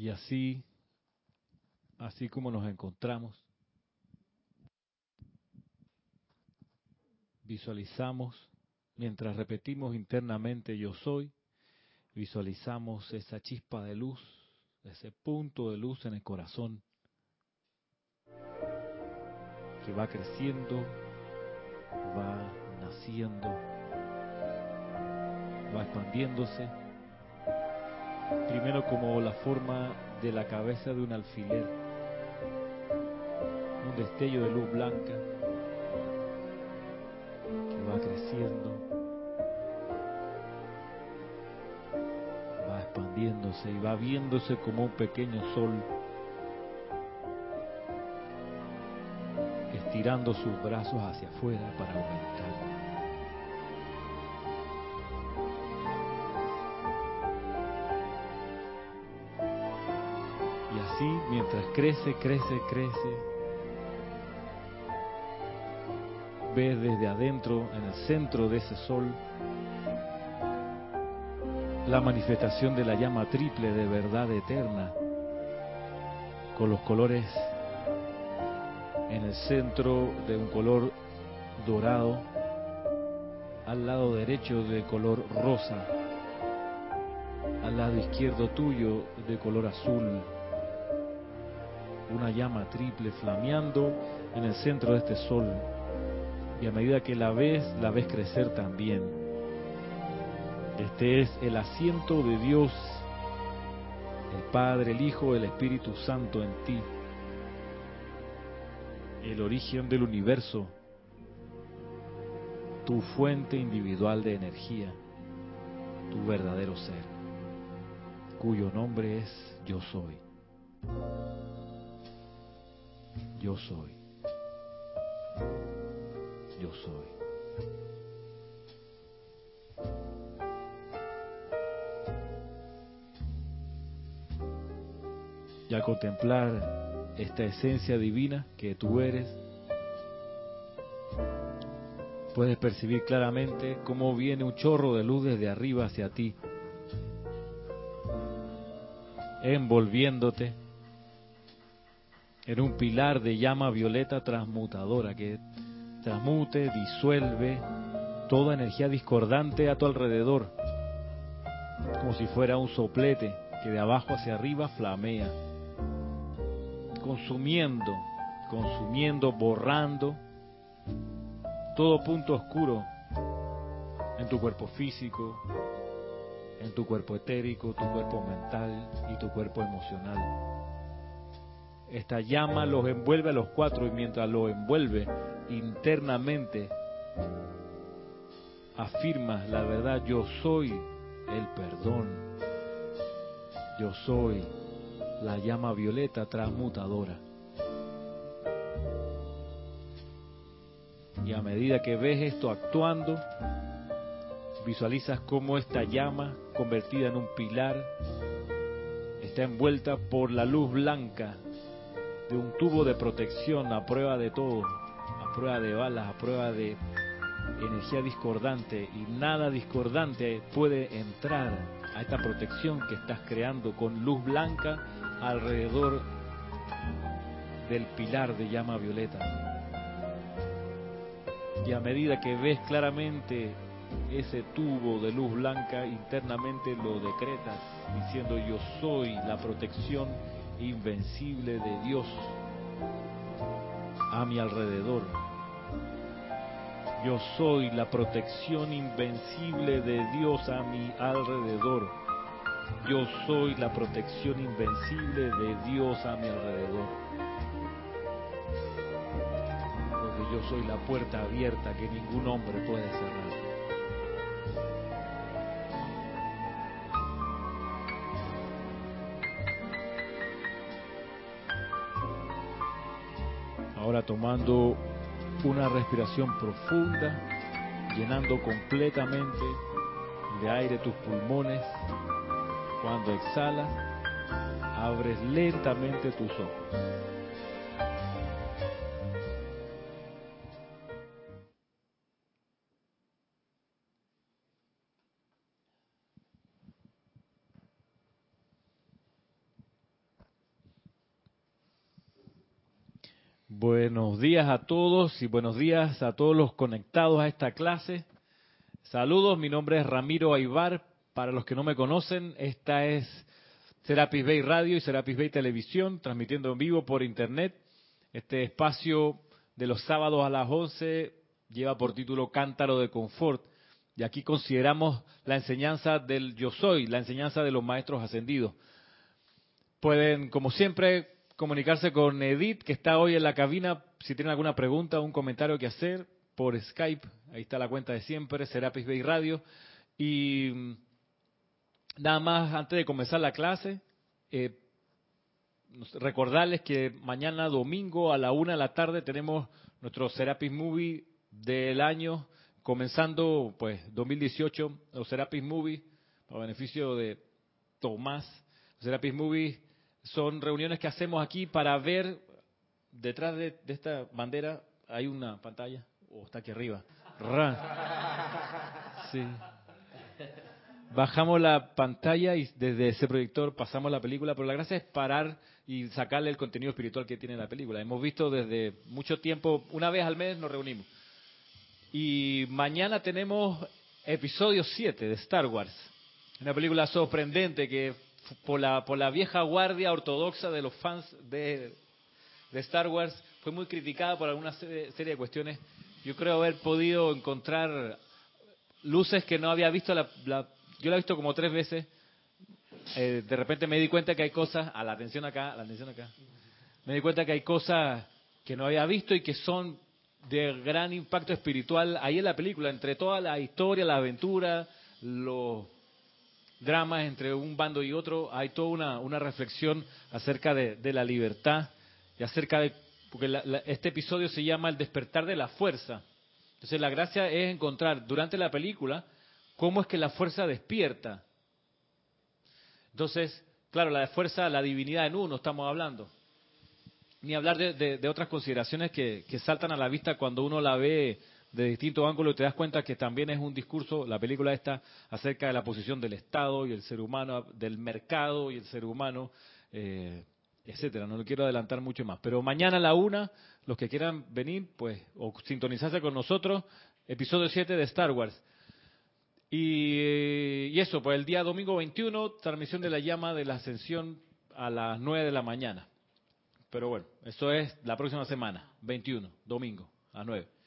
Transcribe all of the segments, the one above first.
Y así, así como nos encontramos, visualizamos, mientras repetimos internamente yo soy, visualizamos esa chispa de luz, ese punto de luz en el corazón que va creciendo, va naciendo, va expandiéndose, primero como la forma de la cabeza de un alfiler, un destello de luz blanca que va creciendo, va expandiéndose y va viéndose como un pequeño sol estirando sus brazos hacia afuera para aumentar. Mientras crece, crece, crece, ves desde adentro, en el centro de ese sol, la manifestación de la llama triple de verdad eterna, con los colores en el centro de un color dorado, al lado derecho de color rosa, al lado izquierdo tuyo de color azul, una llama triple flameando en el centro de este sol. Y a medida que la ves, la ves crecer también. Este es el asiento de Dios, el Padre, el Hijo, el Espíritu Santo en ti el origen del universo, tu fuente individual de energía, tu verdadero ser, cuyo nombre es yo soy. Yo soy. Yo soy. Ya contemplar esta esencia divina que tú eres, puedes percibir claramente cómo viene un chorro de luz desde arriba hacia ti, envolviéndote en un pilar de llama violeta transmutadora que transmute, disuelve toda energía discordante a tu alrededor, como si fuera un soplete que de abajo hacia arriba flamea consumiendo, consumiendo, borrando todo punto oscuro en tu cuerpo físico, en tu cuerpo etérico, tu cuerpo mental y tu cuerpo emocional. Esta llama los envuelve a los cuatro y mientras los envuelve internamente afirmas la verdad, yo soy el perdón, yo soy la llama violeta transmutadora. Y a medida que ves esto actuando, visualizas cómo esta llama, convertida en un pilar, está envuelta por la luz blanca de un tubo de protección a prueba de todo, a prueba de balas, a prueba de energía discordante y nada discordante puede entrar a esta protección que estás creando con luz blanca alrededor del pilar de llama violeta. Y a medida que ves claramente ese tubo de luz blanca, internamente lo decretas, diciendo yo soy la protección invencible de Dios a mi alrededor. Yo soy la protección invencible de Dios a mi alrededor. Yo soy la protección invencible de Dios a mi alrededor. Porque yo soy la puerta abierta que ningún hombre puede cerrar. Tomando una respiración profunda, llenando completamente de aire tus pulmones cuando exhalas, abres lentamente tus ojos. Días a todos y buenos días a todos los conectados a esta clase. Saludos, mi nombre es Ramiro Aybar. Para los que no me conocen, esta es Serapis Bay Radio y Serapis Bay Televisión, transmitiendo en vivo por internet. Este espacio de los sábados a las 11 lleva por título Cántaro de Confort. Y aquí consideramos la enseñanza del yo soy, la enseñanza de los maestros ascendidos. Pueden, como siempre, comunicarse con Edith, que está hoy en la cabina, si tienen alguna pregunta un comentario que hacer, por Skype. Ahí está la cuenta de siempre, Serapis Bay Radio. Y mm, nada más, antes de comenzar la clase, eh, recordarles que mañana domingo a la una de la tarde tenemos nuestro Serapis Movie del año, comenzando pues 2018, los Serapis Movie, para beneficio de Tomás. Serapis Movie son reuniones que hacemos aquí para ver, detrás de, esta bandera hay una pantalla, o está aquí arriba. Sí. Bajamos la pantalla y desde ese proyector pasamos la película, pero la gracia es parar y sacarle el contenido espiritual que tiene la película. Hemos visto desde mucho tiempo, una vez al mes nos reunimos. Y mañana tenemos episodio 7 de Star Wars. Una película sorprendente que por la, por la vieja guardia ortodoxa de los fans de, de Star Wars fue muy criticada por alguna serie, de cuestiones. Yo creo haber podido encontrar luces que no había visto. La, yo la he visto como tres veces eh, de repente me di cuenta que hay cosas, a la atención acá, a la atención acá, me di cuenta que hay cosas que no había visto y que son de gran impacto espiritual ahí en la película, entre toda la historia, la aventura, los dramas entre un bando y otro, hay toda una, reflexión acerca de, la libertad y acerca de, porque este episodio se llama El despertar de la fuerza. Entonces la gracia es encontrar durante la película cómo es que la fuerza despierta entonces, claro, la fuerza, la divinidad en uno estamos hablando. Ni hablar de, otras consideraciones que, saltan a la vista cuando uno la ve de distintos ángulos y te das cuenta que también es un discurso, la película esta, acerca de la posición del Estado y el ser humano, del mercado y el ser humano, eh, etcétera. No lo quiero adelantar mucho más. Pero mañana a la una, los que quieran venir, pues, o sintonizarse con nosotros, episodio 7 de Star Wars. Y, eso, pues el día domingo 21, transmisión de la llama de la ascensión a las 9 de la mañana. Pero bueno, eso es la próxima semana, 21, domingo, a las 9.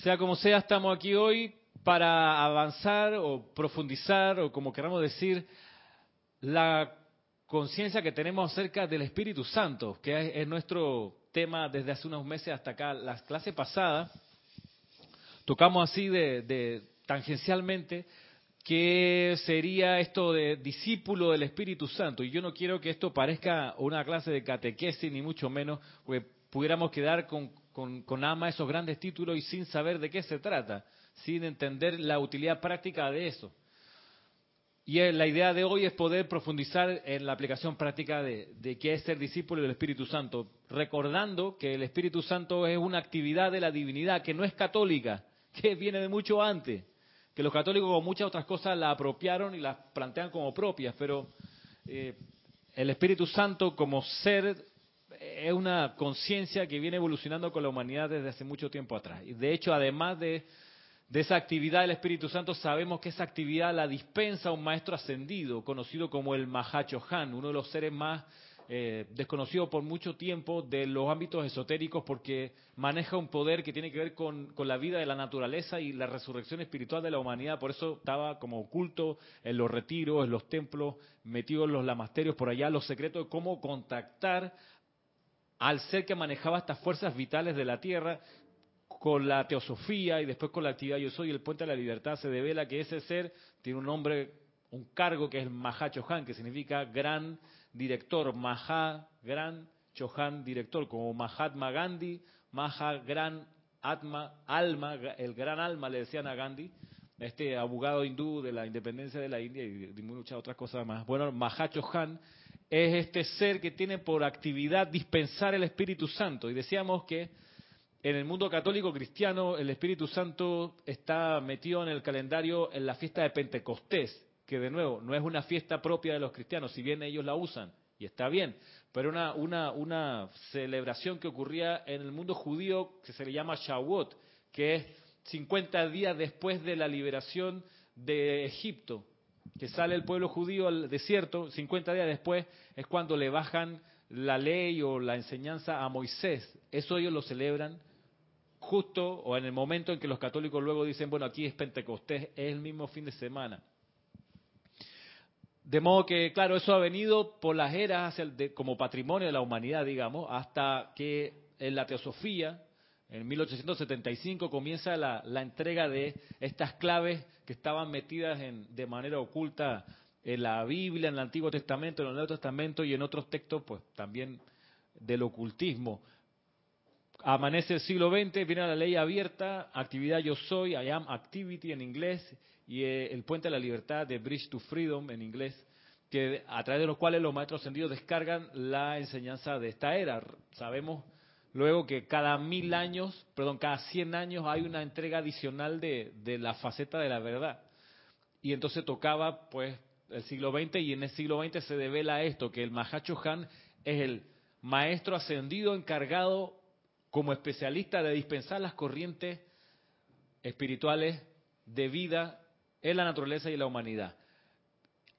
Sea como sea, estamos aquí hoy para avanzar o profundizar o como queramos decir, la conciencia que tenemos acerca del Espíritu Santo, que es, nuestro tema desde hace unos meses hasta acá. Las clases pasadas tocamos así de tangencialmente qué sería esto de discípulo del Espíritu Santo. Y yo no quiero que esto parezca una clase de catequesis, ni mucho menos, porque pudiéramos quedar con, con, con más esos grandes títulos y sin saber de qué se trata, sin entender la utilidad práctica de eso. Y la idea de hoy es poder profundizar en la aplicación práctica de, de qué es ser discípulo del Espíritu Santo, recordando que el Espíritu Santo es una actividad de la divinidad que no es católica, que viene de mucho antes que los católicos con muchas otras cosas la apropiaron y las plantean como propias, pero eh, el Espíritu Santo como ser es una conciencia que viene evolucionando con la humanidad desde hace mucho tiempo atrás. Y de hecho, además de, de esa actividad del Espíritu Santo, sabemos que esa actividad la dispensa un maestro ascendido, conocido como el Mahacho Han, uno de los seres más eh, desconocido por mucho tiempo de los ámbitos esotéricos porque maneja un poder que tiene que ver con, la vida de la naturaleza y la resurrección espiritual de la humanidad. Por eso estaba como oculto en los retiros, en los templos, metido en los lamasterios, por allá, los secretos de cómo contactar al ser que manejaba estas fuerzas vitales de la tierra con la teosofía y después con la actividad yo soy el puente de la libertad se devela que ese ser tiene un nombre un cargo que es el Mahacho Han que significa gran director, Maha Gran Chohan director, como Mahatma Gandhi, Maha Gran Atma, alma, el gran alma le decían a Gandhi, este abogado hindú de la independencia de la India y de muchas otras cosas más. Bueno, Chohan es este ser que tiene por actividad dispensar el Espíritu Santo. Y decíamos que en el mundo católico cristiano el Espíritu Santo está metido en el calendario en la fiesta de Pentecostés, que de nuevo no es una fiesta propia de los cristianos, si bien ellos la usan, y está bien, pero una, una, una celebración que ocurría en el mundo judío que se le llama Shavuot, que es 50 días después de la liberación de Egipto, que sale el pueblo judío al desierto, 50 días después es cuando le bajan la ley o la enseñanza a Moisés. Eso ellos lo celebran justo o en el momento en que los católicos luego dicen, bueno, aquí es Pentecostés, es el mismo fin de semana. De modo que, claro, eso ha venido por las eras como patrimonio de la humanidad, digamos, hasta que en la teosofía, en 1875, comienza la, entrega de estas claves que estaban metidas de manera oculta en la Biblia, en el Antiguo Testamento, en el Nuevo Testamento y en otros textos, pues también del ocultismo. Amanece el siglo XX, viene la ley abierta, actividad yo soy, I am activity en inglés, y eh, el puente de la libertad de Bridge to Freedom en inglés, que a través de los cuales los maestros ascendidos descargan la enseñanza de esta era. Sabemos luego que cada mil años, perdón, cada cien años hay una entrega adicional de, de la faceta de la verdad. Y entonces tocaba, pues, el siglo XX y en el siglo XX se devela esto, que el Mahacho Han es el maestro ascendido encargado como especialista de dispensar las corrientes espirituales de vida en la naturaleza y en la humanidad.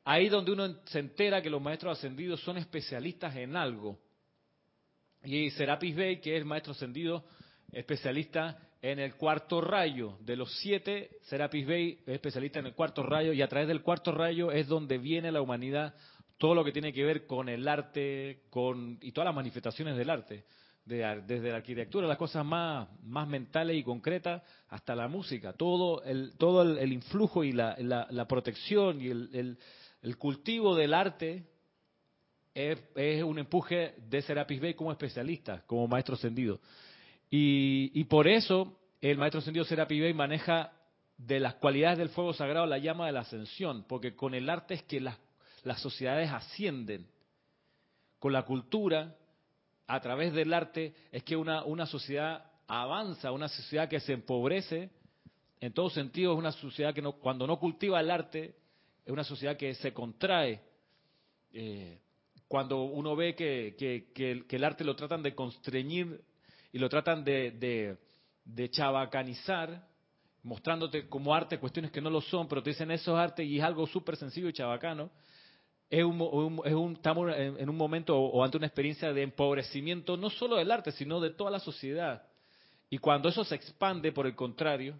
Ahí donde uno se entera que los maestros ascendidos son especialistas en algo. Y Serapis Bey, que es maestro ascendido, especialista en el cuarto rayo. De los siete, Serapis Bey es especialista en el cuarto rayo y a través del cuarto rayo es donde viene la humanidad todo lo que tiene que ver con el arte con y todas las manifestaciones del arte desde la arquitectura, las cosas más, más mentales y concretas, hasta la música, todo el, todo el, influjo y la, la, protección y el, el, cultivo del arte es, un empuje de Serapis Bey como especialista, como maestro ascendido. Y, y por eso el maestro ascendido Serapis Bey maneja de las cualidades del fuego sagrado la llama de la ascensión, porque con el arte es que las, las sociedades ascienden, con la cultura a través del arte es que una, una sociedad avanza, una sociedad que se empobrece, en todos sentidos es una sociedad que no, cuando no cultiva el arte, es una sociedad que se contrae. Eh, cuando uno ve que, el, arte lo tratan de constreñir y lo tratan de, de, de chabacanizar, mostrándote como arte cuestiones que no lo son, pero te dicen eso es arte y es algo súper sencillo y chabacano, es un, es un, estamos en, un momento o, ante una experiencia de empobrecimiento no solo del arte, sino de toda la sociedad. Y cuando eso se expande, por el contrario,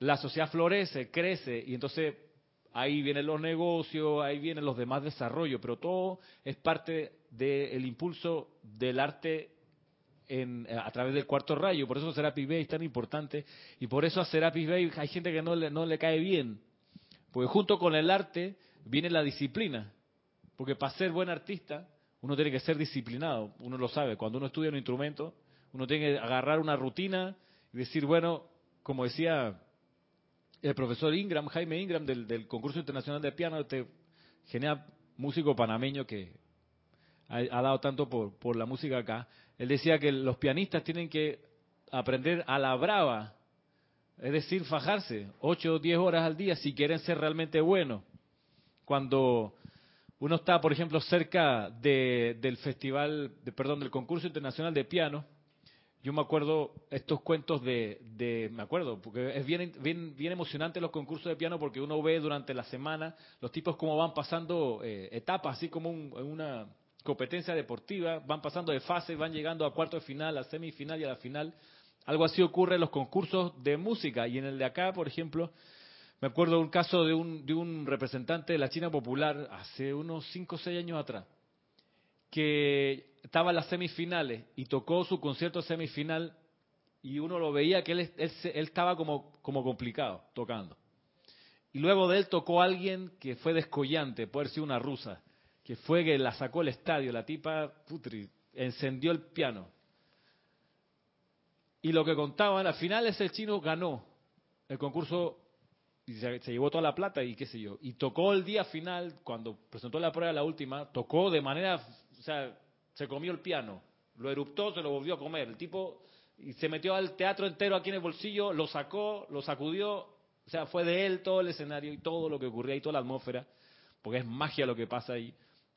la sociedad florece, crece, y entonces ahí vienen los negocios, ahí vienen los demás desarrollos, pero todo es parte del impulso del arte en, a través del cuarto rayo. Por eso Serapis Bay es tan importante, y por eso a Serapis Bay hay gente que no le, no le cae bien, porque junto con el arte viene la disciplina. Porque para ser buen artista, uno tiene que ser disciplinado. Uno lo sabe. Cuando uno estudia un instrumento, uno tiene que agarrar una rutina y decir, bueno, como decía el profesor Ingram, Jaime Ingram, del, concurso internacional de piano, este genial músico panameño que ha, dado tanto por, la música acá, él decía que los pianistas tienen que aprender a la brava, es decir, fajarse 8 o 10 horas al día si quieren ser realmente buenos. Cuando uno está, por ejemplo, cerca del festival, de, perdón, del concurso internacional de piano, yo me acuerdo estos cuentos de, me acuerdo, porque es bien, bien, emocionante los concursos de piano porque uno ve durante la semana los tipos cómo van pasando eh, etapas, así como en una competencia deportiva, van pasando de fase, van llegando a cuarto de final, a semifinal y a la final. Algo así ocurre en los concursos de música y en el de acá, por ejemplo, me acuerdo de un caso de un, de un representante de la China Popular hace unos 5 o 6 años atrás, que estaba en las semifinales y tocó su concierto semifinal y uno lo veía que él, él, estaba como, como complicado tocando. Y luego de él tocó alguien que fue descollante, puede ser una rusa, que fue que la sacó el estadio, la tipa putri, encendió el piano. Y lo que contaban, al final ese chino ganó el concurso y se, llevó toda la plata y qué sé yo. Y tocó el día final, cuando presentó la prueba, la última, tocó de manera, o sea, se comió el piano, lo eruptó, se lo volvió a comer. El tipo y se metió al teatro entero aquí en el bolsillo, lo sacó, lo sacudió, o sea, fue de él todo el escenario y todo lo que ocurría y toda la atmósfera, porque es magia lo que pasa ahí.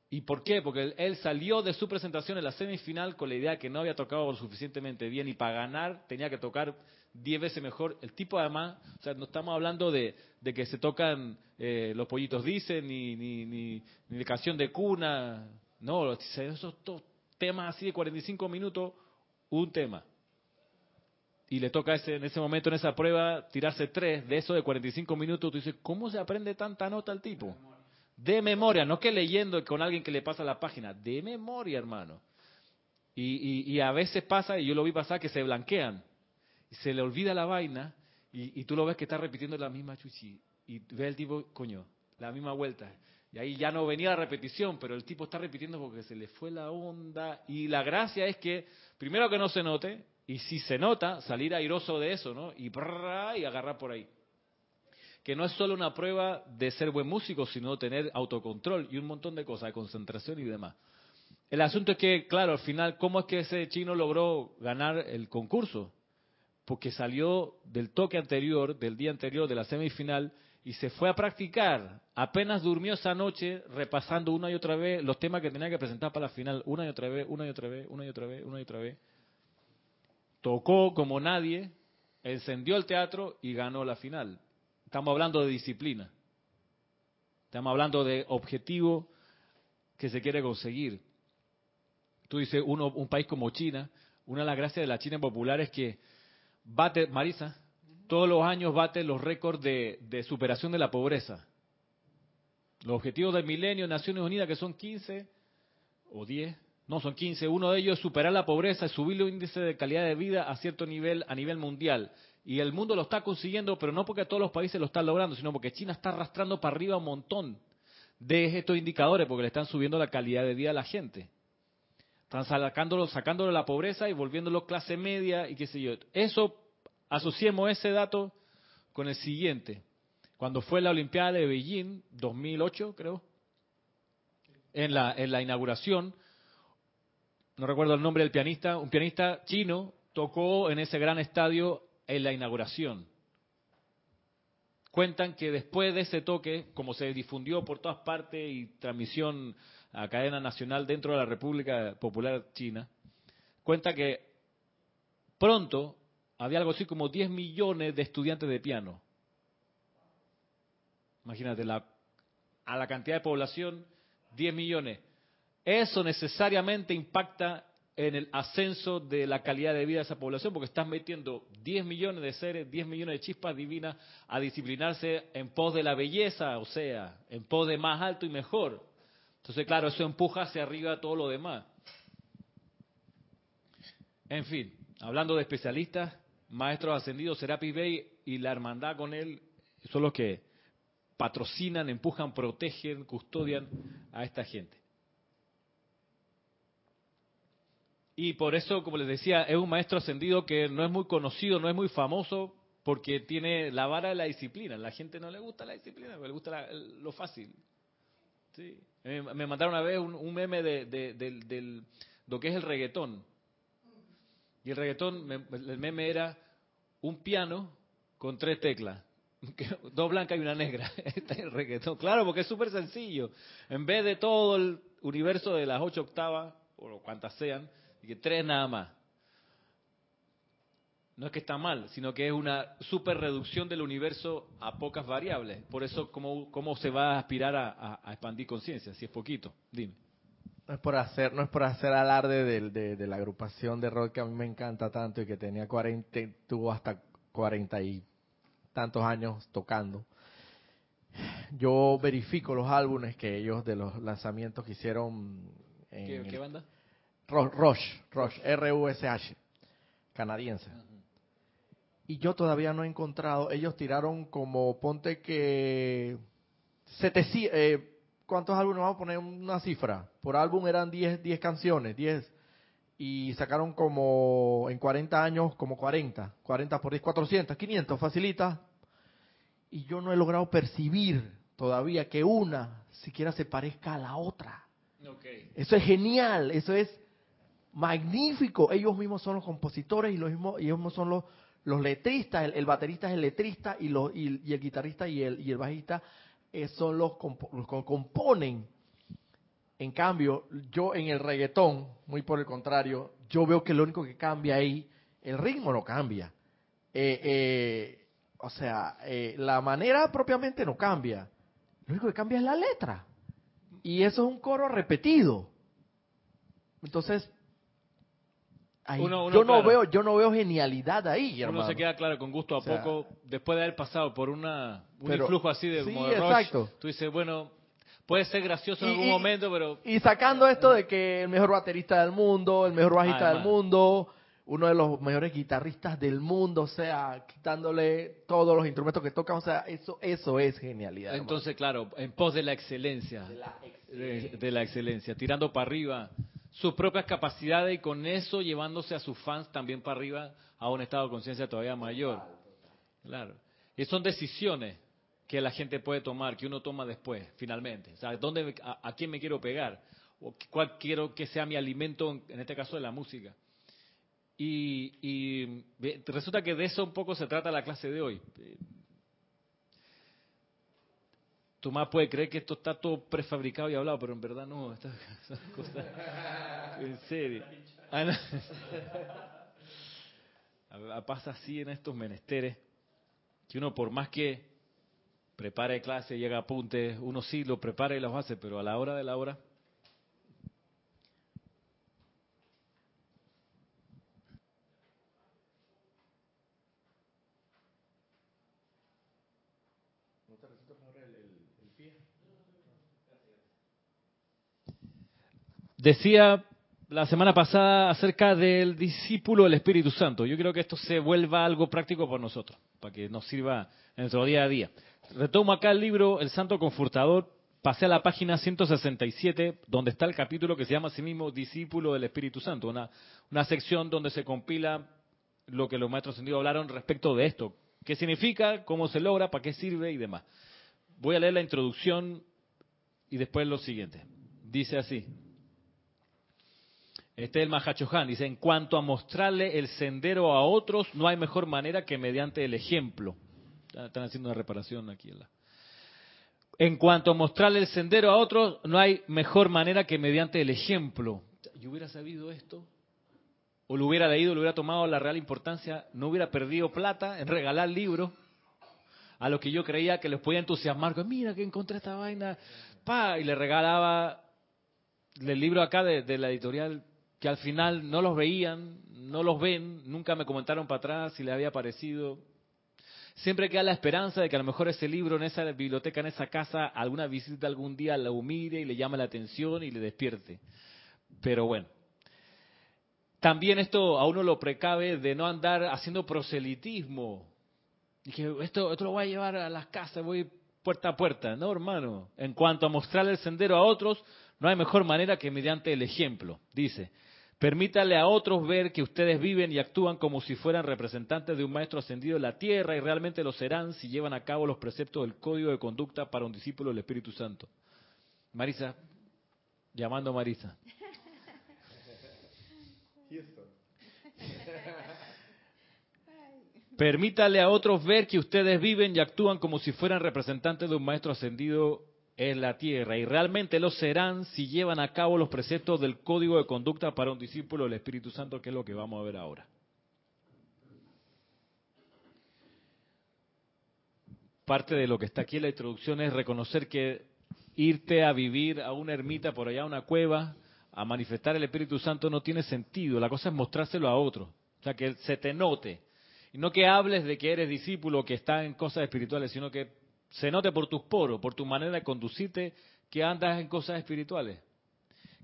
¿Y por qué? Porque él, salió de su presentación en la semifinal con la idea que no había tocado lo suficientemente bien y para ganar tenía que tocar diez veces mejor. El tipo además, o sea, no estamos hablando de, que se tocan eh, los pollitos dicen, ni, ni, ni, ni, de canción de cuna, no, esos dos temas así de 45 minutos, un tema. Y le toca ese, en ese momento, en esa prueba, tirarse tres de eso de 45 minutos. Tú dices, ¿cómo se aprende tanta nota al tipo? De memoria, no que leyendo con alguien que le pasa la página, de memoria, hermano. Y, a veces pasa, y yo lo vi pasar, que se blanquean. Y se le olvida la vaina, y, tú lo ves que está repitiendo la misma chuchi. Y ve el tipo, coño, la misma vuelta. Y ahí ya no venía la repetición, pero el tipo está repitiendo porque se le fue la onda. Y la gracia es que, primero que no se note, y si se nota, salir airoso de eso, ¿no? Y, y agarrar por ahí que no es solo una prueba de ser buen músico, sino tener autocontrol y un montón de cosas, de concentración y demás. El asunto es que, claro, al final, ¿cómo es que ese chino logró ganar el concurso? Porque salió del toque anterior, del día anterior, de la semifinal, y se fue a practicar. Apenas durmió esa noche repasando una y otra vez los temas que tenía que presentar para la final, una y otra vez, una y otra vez, una y otra vez, una y otra vez. Tocó como nadie, encendió el teatro y ganó la final. Estamos hablando de disciplina. Estamos hablando de objetivo que se quiere conseguir. Tú dices, uno, un país como China, una de las gracias de la China popular es que bate, Marisa, todos los años bate los récords de, de superación de la pobreza. Los objetivos del milenio, Naciones Unidas, que son 15 o 10, no, son 15. Uno de ellos es superar la pobreza, subir el índice de calidad de vida a cierto nivel a nivel mundial. Y el mundo lo está consiguiendo, pero no porque todos los países lo están logrando, sino porque China está arrastrando para arriba un montón de estos indicadores, porque le están subiendo la calidad de vida a la gente. Están sacándolo, sacándolo de la pobreza y volviéndolo clase media y qué sé yo. Eso, asociemos ese dato con el siguiente. Cuando fue la Olimpiada de Beijing, 2008 creo, en la, en la inauguración, no recuerdo el nombre del pianista, un pianista chino tocó en ese gran estadio en la inauguración. Cuentan que después de ese toque, como se difundió por todas partes y transmisión a cadena nacional dentro de la República Popular China, cuenta que pronto había algo así como 10 millones de estudiantes de piano. Imagínate, la, a la cantidad de población, 10 millones. Eso necesariamente impacta en el ascenso de la calidad de vida de esa población, porque estás metiendo 10 millones de seres, 10 millones de chispas divinas a disciplinarse en pos de la belleza, o sea, en pos de más alto y mejor. Entonces, claro, eso empuja hacia arriba todo lo demás. En fin, hablando de especialistas, maestros ascendidos, Serapis Bey y la hermandad con él son los que patrocinan, empujan, protegen, custodian a esta gente. Y por eso, como les decía, es un maestro ascendido que no es muy conocido, no es muy famoso, porque tiene la vara de la disciplina. La gente no le gusta la disciplina, le gusta lo fácil. ¿Sí? Me, mandaron una vez un, meme de, lo que es el reggaetón. Y el reggaetón, el meme era un piano con tres teclas. Dos blancas y una negra. Este es el reggaetón. Claro, porque es súper sencillo. En vez de todo el universo de las ocho octavas, o cuantas sean, y que tres nada más. No es que está mal, sino que es una super reducción del universo a pocas variables. Por eso, ¿cómo, cómo se va a aspirar a, expandir conciencia? Si es poquito, dime. No es por hacer, no es por hacer alarde de, de, la agrupación de rock que a mí me encanta tanto y que tenía 40, tuvo hasta cuarenta y tantos años tocando. Yo verifico los álbumes que ellos de los lanzamientos que hicieron. En ¿Qué, banda? Rush, Rush, R-U-S-H, canadiense. Y yo todavía no he encontrado, ellos tiraron como, ponte que, eh, ¿cuántos álbumes vamos a poner una cifra? Por álbum eran 10, 10 canciones, 10. Y sacaron como, en 40 años, como 40. 40 por 10, 400, 500, facilita. Y yo no he logrado percibir todavía que una siquiera se parezca a la otra. Eso es genial, eso es magnífico. Ellos mismos son los compositores y los mismos, ellos mismos son los, los letristas. El, baterista es el letrista y, los, y, el guitarrista y el, y el bajista son los, que componen. En cambio, yo en el reggaetón, muy por el contrario, yo veo que lo único que cambia ahí, el ritmo no cambia. Eh, eh, o sea, eh, la manera propiamente no cambia. Lo único que cambia es la letra. Y eso es un coro repetido. Entonces, ahí, Uno- uno, yo no veo, yo no veo genialidad ahí, hermano. Uno se queda claro con gusto a O sea, poco, después de haber pasado por una, un pero- influjo así de, sí, como de Rush, exacto. tú dices, bueno, puede ser gracioso en Y- algún momento, pero Y sacando esto de que el mejor baterista del mundo, el mejor bajista Además. del mundo, uno de los mejores guitarristas del mundo, o sea, quitándole todos los instrumentos que tocan, o sea, eso eso es genialidad. hermano. entonces, claro, en pos de la excelencia, De la de, de la excelencia, tirando para arriba sus propias capacidades y con eso llevándose a sus fans también para arriba a un estado de conciencia todavía mayor. Claro. Y son decisiones que la gente puede tomar, que uno toma después, finalmente. O sea, ¿dónde, me- a, quién me quiero pegar? ¿O cuál quiero que sea mi alimento, en, este caso de la música? Y, y resulta que de eso un poco se trata la clase de hoy. Tomás puede creer que esto está todo prefabricado y hablado, pero en verdad no, estas cosas en serio. Ah, Pasa así en estos menesteres, que uno por más que prepare clase, llega a apuntes, uno sí lo prepara y los hace, pero a la hora de la hora, Decía la semana pasada acerca del discípulo del Espíritu Santo. Yo creo que esto se vuelva algo práctico por nosotros, para que nos sirva en nuestro día a día. Retomo acá el libro El Santo Confortador, pasé a la página 167, donde está el capítulo que se llama a sí mismo Discípulo del Espíritu Santo, una, una sección donde se compila lo que los maestros ascendidos hablaron respecto de esto. ¿Qué significa? ¿Cómo se logra? ¿Para qué sirve? Y demás. Voy a leer la introducción y después lo siguiente. Dice así. Este es el Mahachohan. Dice, en cuanto a mostrarle el sendero a otros, no hay mejor manera que mediante el ejemplo. Ya Están haciendo una reparación aquí. en la- En cuanto a mostrarle el sendero a otros, no hay mejor manera que mediante el ejemplo. Yo hubiera sabido esto, o lo hubiera leído, lo hubiera tomado la real importancia, no hubiera perdido plata en regalar libros a los que yo creía que les podía entusiasmar. que, Mira que encontré esta vaina, pa, y le regalaba el libro acá de, de la editorial que al final no los veían, no los ven, nunca me comentaron para atrás si les había parecido. Siempre queda la esperanza de que a lo mejor ese libro en esa biblioteca, en esa casa, alguna visita algún día la humille y le llame la atención y le despierte. Pero bueno, también esto a uno lo precave de no andar haciendo proselitismo. Dije, esto, esto lo voy a llevar a las casas, voy puerta a puerta. No, hermano. En cuanto a mostrarle el sendero a otros, no hay mejor manera que mediante el ejemplo. Dice, permítale a otros ver que ustedes viven y actúan como si fueran representantes de un maestro ascendido de la tierra y realmente lo serán si llevan a cabo los preceptos del código de conducta para un discípulo del Espíritu Santo. Marisa, llamando a Marisa. Permítale a otros ver que ustedes viven y actúan como si fueran representantes de un maestro ascendido en la tierra y realmente lo serán si llevan a cabo los preceptos del código de conducta para un discípulo del Espíritu Santo, que es lo que vamos a ver ahora. Parte de lo que está aquí en la introducción es reconocer que irte a vivir a una ermita por allá, a una cueva, a manifestar el Espíritu Santo no tiene sentido. La cosa es mostrárselo a otros. O sea, que se te note. Y no que hables de que eres discípulo, que está en cosas espirituales, sino que se note por tus poros, por tu manera de conducirte, que andas en cosas espirituales.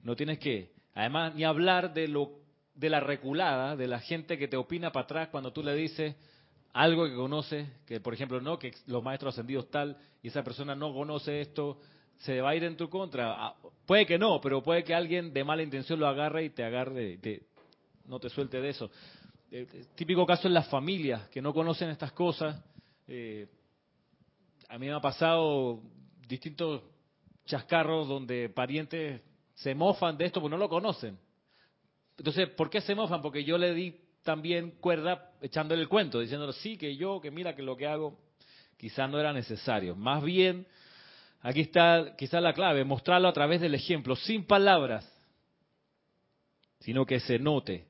No tienes que, además, ni hablar de lo de la reculada, de la gente que te opina para atrás cuando tú le dices algo que conoces, que por ejemplo no, que los maestros ascendidos tal, y esa persona no conoce esto, se va a ir en tu contra. Ah, Puede que no, pero puede que alguien de mala intención lo agarre y te agarre, te, no te suelte de eso. Eh, eh, típico caso en las familias que no conocen estas cosas. Eh, a mí me ha pasado distintos chascarros donde parientes se mofan de esto porque no lo conocen. Entonces, ¿por qué se mofan? Porque yo le di también cuerda echándole el cuento, diciéndole, sí, que yo, que mira que lo que hago quizás no era necesario. Más bien, Aquí está quizá la clave, mostrarlo a través del ejemplo, sin palabras, sino que se note.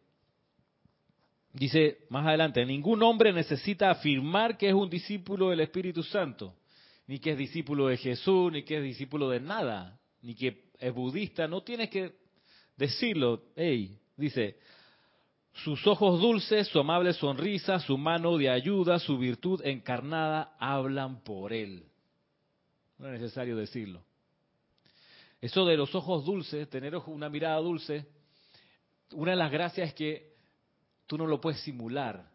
Dice más adelante, ningún hombre necesita afirmar que es un discípulo del Espíritu Santo, ni que es discípulo de Jesús, ni que es discípulo de nada, ni que es budista, no tienes que decirlo. Hey, dice, sus ojos dulces, su amable sonrisa, su mano de ayuda, su virtud encarnada hablan por él. No es necesario decirlo. Eso de los ojos dulces, tener una mirada dulce, una de las gracias es que tú no lo puedes simular.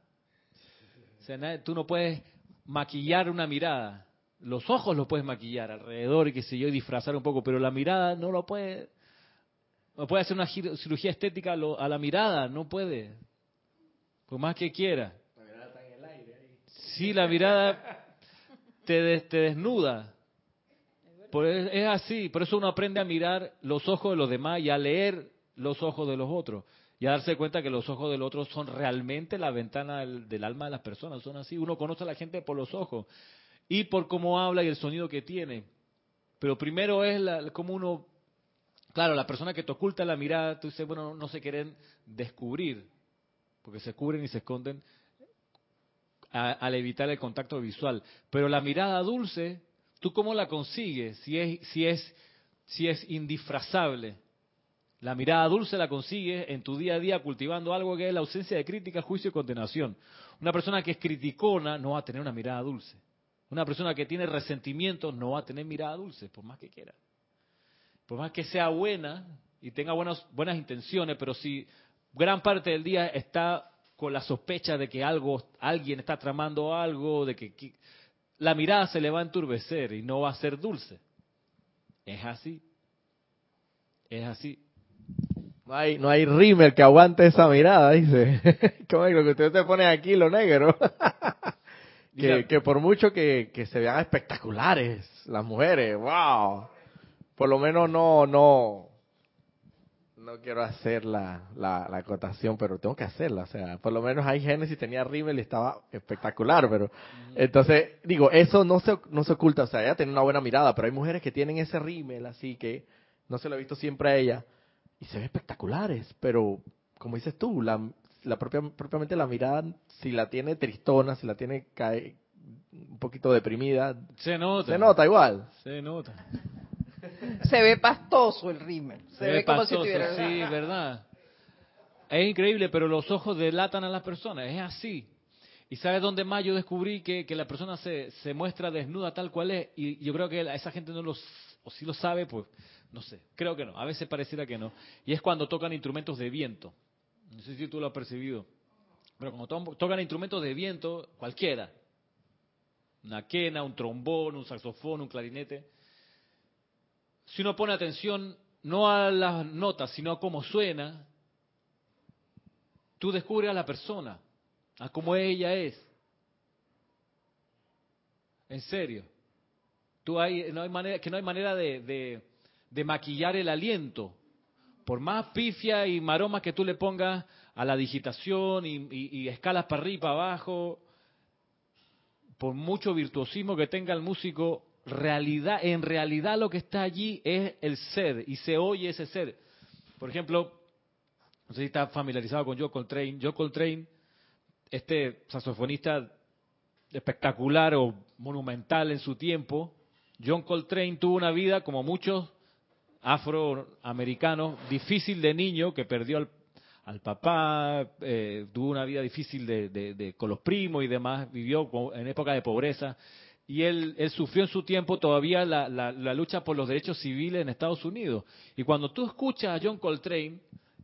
O tú no puedes maquillar una mirada. Los ojos lo puedes maquillar alrededor y qué sé yo, y disfrazar un poco, pero la mirada no lo puede. No puede hacer una cirugía estética a la mirada, no puede. Por más que quiera. La mirada está en el aire. Ahí. Sí, la mirada te, te desnuda es así, por eso uno aprende a mirar los ojos de los demás y a leer los ojos de los otros y a darse cuenta que los ojos del otro son realmente la ventana del, alma de las personas, son así. Uno conoce a la gente por los ojos y por cómo habla y el sonido que tiene. Pero primero es la, como uno, claro, la persona que te oculta la mirada, tú dices, bueno, no se quieren descubrir, porque se cubren y se esconden al evitar el contacto visual. Pero la mirada dulce ¿Tú cómo la consigues si es, si es, si es indisfrazable? La mirada dulce la consigues en tu día a día cultivando algo que es la ausencia de crítica, juicio y condenación. Una persona que es criticona no va a tener una mirada dulce. Una persona que tiene resentimiento no va a tener mirada dulce, por más que quiera. Por más que sea buena y tenga buenas, buenas intenciones, pero si gran parte del día está con la sospecha de que algo, alguien está tramando algo, de que la mirada se le va a enturbecer y no va a ser dulce. Es así. Es así. No hay, no hay rímel que aguante esa mirada, dice. Como lo que usted te pone aquí, lo negro. que, que, por mucho que, que se vean espectaculares las mujeres, wow. Por lo menos no, no, no quiero hacer la, la, acotación, pero tengo que hacerla. O sea, por lo menos hay Génesis tenía rímel y estaba espectacular, pero entonces, digo, eso no se, no se oculta. O sea, ella tiene una buena mirada, pero hay mujeres que tienen ese rímel, así que no se lo he visto siempre a ella y se ve espectaculares, pero como dices tú, la, la propia, propiamente la mirada, si la tiene tristona, si la tiene cae, un poquito deprimida, se nota. Se nota igual. Se nota. Se ve pastoso el rímel. Se, ve, como si tuviera... Sí, verdad. Es increíble, pero los ojos delatan a las personas. Es así. ¿Y sabes dónde más yo descubrí que, que la persona se, se, muestra desnuda tal cual es? Y yo creo que esa gente no lo, o si lo sabe, pues no sé, creo que no. A veces pareciera que no. Y es cuando tocan instrumentos de viento. No sé si tú lo has percibido. Pero cuando tocan instrumentos de viento, cualquiera. Una quena, un trombón, un saxofón, un clarinete si uno pone atención no a las notas, sino a cómo suena, tú descubres a la persona, a cómo ella es. En serio. Tú hay, no hay manera, que no hay manera de, de, maquillar el aliento. Por más pifia y maroma que tú le pongas a la digitación y, y escalas para arriba y para abajo, por mucho virtuosismo que tenga el músico, realidad, en realidad lo que está allí es el ser y se oye ese ser. Por ejemplo, no sé si está familiarizado con Joe Coltrane. Joe Coltrane, este saxofonista espectacular o monumental en su tiempo, John Coltrane tuvo una vida como muchos afroamericanos, difícil de niño, que perdió al, papá, eh, tuvo una vida difícil de, con los primos y demás, vivió en época de pobreza y él, sufrió en su tiempo todavía la, lucha por los derechos civiles en Estados Unidos. Y cuando tú escuchas a John Coltrane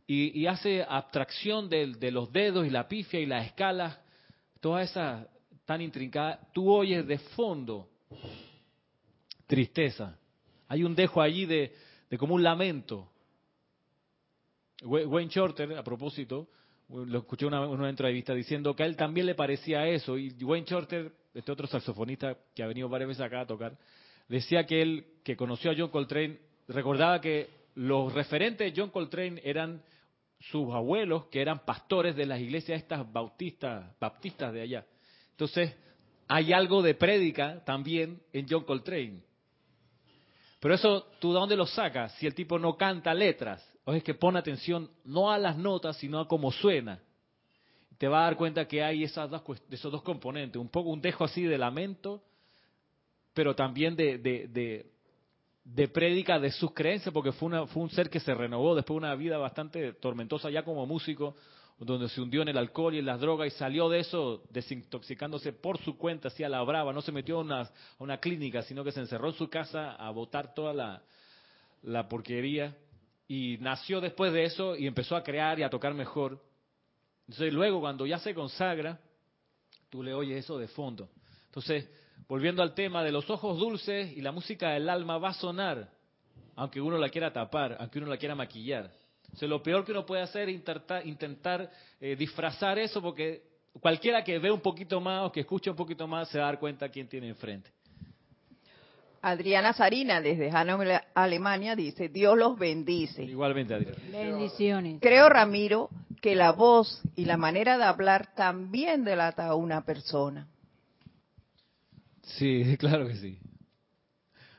y, hace abstracción de, los dedos y la pifia y las escalas, toda esa tan intrincada, tú oyes de fondo tristeza. Hay un dejo allí de, como un lamento. Wayne Shorter, a propósito, lo escuché en una, una entrevista diciendo que a él también le parecía eso. Y Wayne Shorter este otro saxofonista que ha venido varias veces acá a tocar, decía que él, que conoció a John Coltrane, recordaba que los referentes de John Coltrane eran sus abuelos, que eran pastores de las iglesias estas bautistas, baptistas de allá. Entonces, hay algo de prédica también en John Coltrane. Pero eso, ¿tú de dónde lo sacas? Si el tipo no canta letras, o es que pone atención no a las notas, sino a cómo suena. Te vas a dar cuenta que hay esas dos, esos dos componentes, un poco un dejo así de lamento, pero también de, de, de, de prédica de sus creencias, porque fue, una, fue un ser que se renovó después de una vida bastante tormentosa ya como músico, donde se hundió en el alcohol y en las drogas y salió de eso desintoxicándose por su cuenta, así a la brava, no se metió a una, a una clínica, sino que se encerró en su casa a botar toda la, la porquería y nació después de eso y empezó a crear y a tocar mejor. Entonces luego cuando ya se consagra, tú le oyes eso de fondo. Entonces, volviendo al tema de los ojos dulces y la música del alma va a sonar, aunque uno la quiera tapar, aunque uno la quiera maquillar. Entonces, lo peor que uno puede hacer es intentar, intentar eh, disfrazar eso porque cualquiera que ve un poquito más o que escuche un poquito más se va a dar cuenta quién tiene enfrente. Adriana Sarina, desde Hannover, Alemania, dice, Dios los bendice. Igualmente, Adriana. Bendiciones. Creo, Ramiro, que la voz y la manera de hablar también delata a una persona. Sí, claro que sí.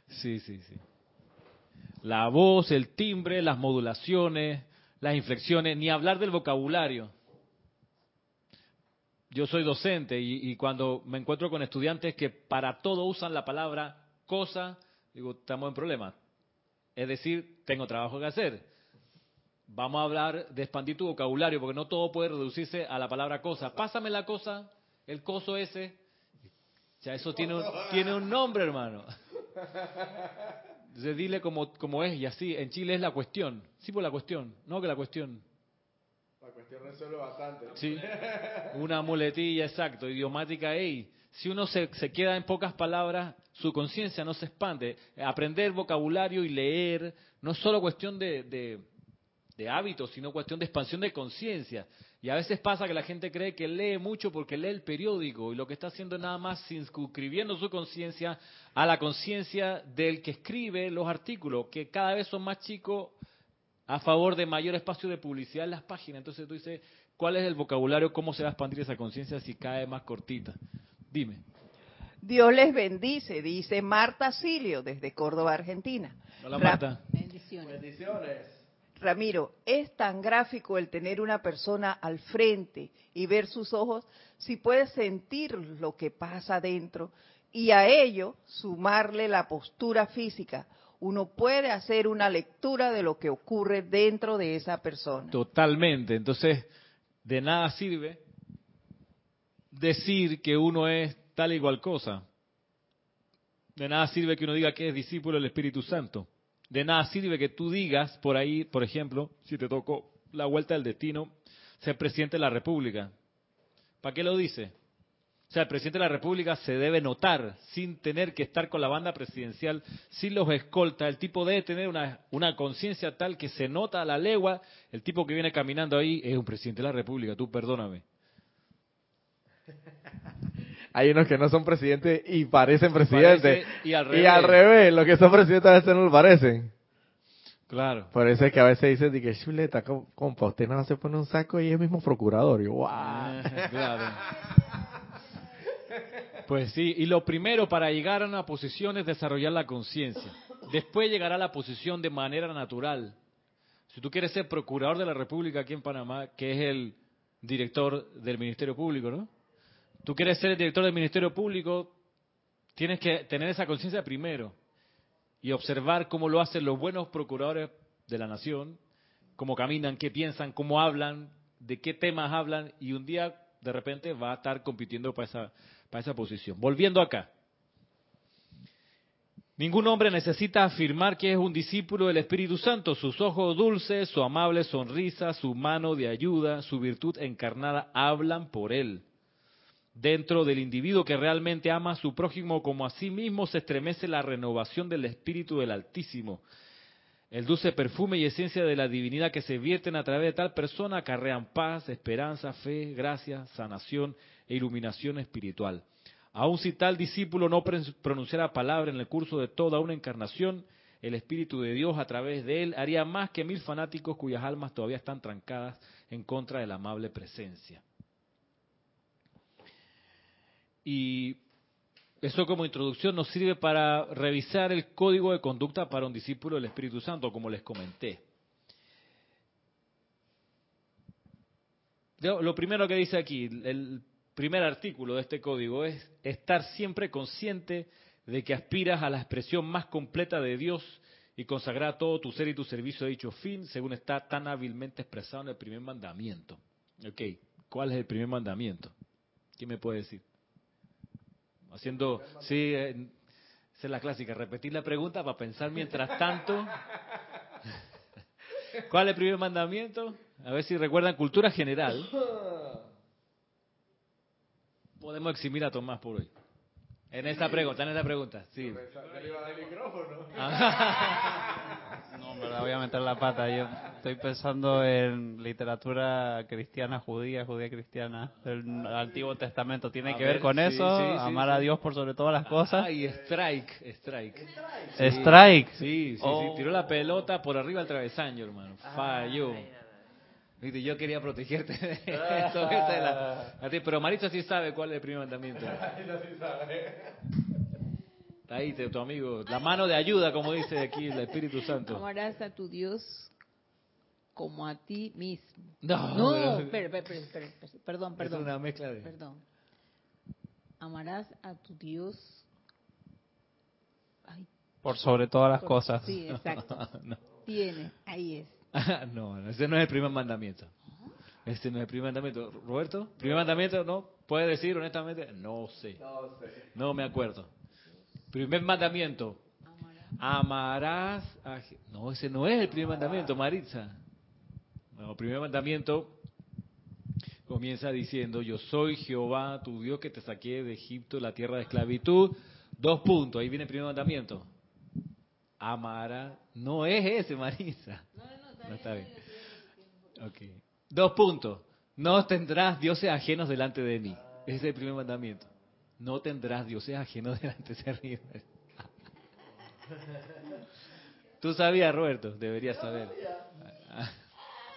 Sí, sí, sí. La voz, el timbre, las modulaciones, las inflexiones, ni hablar del vocabulario. Yo soy docente y, cuando me encuentro con estudiantes que para todo usan la palabra cosa, digo, estamos en problema. Es decir, tengo trabajo que hacer. Vamos a hablar de expandir tu vocabulario, porque no todo puede reducirse a la palabra cosa. Pásame la cosa, el coso ese. Ya eso tiene tiene un nombre, hermano. Entonces dile como, como es y así. En Chile es la cuestión. Sí, por la cuestión. No que la cuestión. La cuestión resuelve bastante. Sí. Una muletilla, exacto. Idiomática, ey. Si uno se, se queda en pocas palabras, su conciencia no se expande. Aprender vocabulario y leer no es solo cuestión de, de, de hábitos, sino cuestión de expansión de conciencia. Y a veces pasa que la gente cree que lee mucho porque lee el periódico y lo que está haciendo es nada más circunscribiendo su conciencia a la conciencia del que escribe los artículos, que cada vez son más chicos a favor de mayor espacio de publicidad en las páginas. Entonces tú dices, ¿cuál es el vocabulario? ¿Cómo se va a expandir esa conciencia si cae más cortita? Dime. Dios les bendice, dice Marta Silio desde Córdoba, Argentina. Hola Ra- Marta. Bendiciones. Bendiciones. Ramiro, es tan gráfico el tener una persona al frente y ver sus ojos, si puedes sentir lo que pasa dentro y a ello sumarle la postura física, uno puede hacer una lectura de lo que ocurre dentro de esa persona. Totalmente. Entonces, de nada sirve decir que uno es tal y igual cosa. De nada sirve que uno diga que es discípulo del Espíritu Santo. De nada sirve que tú digas por ahí, por ejemplo, si te tocó la vuelta del destino, ser presidente de la República. ¿Para qué lo dice? O sea, el presidente de la República se debe notar sin tener que estar con la banda presidencial, sin los escoltas. El tipo debe tener una, una conciencia tal que se nota a la legua. El tipo que viene caminando ahí es un presidente de la República, tú perdóname. Hay unos que no son presidentes y parecen presidentes. Parece- y al Y revés. al revés, los que son presidentes a veces no lo parecen. Claro. Por eso es que a veces dicen, que chuleta, com- compa, usted nada más se pone un saco y es mismo procurador. Y yo, "Guau". Claro. Pues sí, y lo primero para llegar a una posición es desarrollar la conciencia. Después llegará la posición de manera natural. Si tú quieres ser procurador de la República aquí en Panamá, que es el director del Ministerio Público, ¿no? Tú quieres ser el director del Ministerio Público, tienes que tener esa conciencia primero y observar cómo lo hacen los buenos procuradores de la nación, cómo caminan, qué piensan, cómo hablan, de qué temas hablan, y un día de repente va a estar compitiendo para esa, para esa posición. Volviendo acá. Ningún hombre necesita afirmar que es un discípulo del Espíritu Santo. Sus ojos dulces, su amable sonrisa, su mano de ayuda, su virtud encarnada hablan por él. Dentro del individuo que realmente ama a su prójimo como a sí mismo se estremece la renovación del Espíritu del Altísimo. El dulce perfume y esencia de la divinidad que se vierten a través de tal persona acarrean paz, esperanza, fe, gracia, sanación e iluminación espiritual. Aun si tal discípulo no pronunciara palabra en el curso de toda una encarnación, el Espíritu de Dios a través de él haría más que mil fanáticos cuyas almas todavía están trancadas en contra de la amable presencia. Y eso como introducción nos sirve para revisar el código de conducta para un discípulo del Espíritu Santo, como les comenté. Lo primero que dice aquí, el primer artículo de este código es estar siempre consciente de que aspiras a la expresión más completa de Dios y consagrar todo tu ser y tu servicio a dicho fin, según está tan hábilmente expresado en el primer mandamiento. Ok, ¿cuál es el primer mandamiento? ¿Quién me puede decir? Haciendo, sí, esa es la clásica, repetir la pregunta para pensar mientras tanto. ¿Cuál es el primer mandamiento? A ver si recuerdan cultura general. Podemos eximir a Tomás por hoy. En esta pregunta, en esta pregunta, sí. La voy a meter la pata. Yo estoy pensando en literatura cristiana, judía, judía cristiana. El Antiguo Testamento tiene que ver, con eso. amar a Dios por sobre todas las cosas. y strike, strike. Strike. Sí, sí, sí. Oh. Tiró la pelota por arriba del travesaño, hermano. Falló. Yo quería protegerte de esto. pero Marisa sí sabe cuál es el primer mandamiento. Está ahí tu amigo. La mano de ayuda, como dice aquí el Espíritu Santo. Amarás a tu Dios como a ti mismo. No, no perdón, perdón. Es una mezcla de... Perdón. Amarás a tu Dios... por sobre todas las cosas. Sí, exacto. Tiene, ahí es. no, ese no es el primer mandamiento. Este no es el primer mandamiento. Roberto, primer mandamiento, ¿no? ¿Puede decir honestamente? No sé. No me acuerdo. Primer mandamiento. Amarás a... No, ese no es el primer mandamiento, Maritza. No, el primer mandamiento comienza diciendo, yo soy Jehová, tu Dios que te saqué de Egipto, la tierra de esclavitud. Dos puntos, ahí viene el primer mandamiento. Amarás, no es ese, Marisa. No está bien. Okay. Dos puntos. No tendrás dioses ajenos delante de mí. Ese es el primer mandamiento. No tendrás dioses ajenos delante de mí. Tú sabías, Roberto. Deberías saber.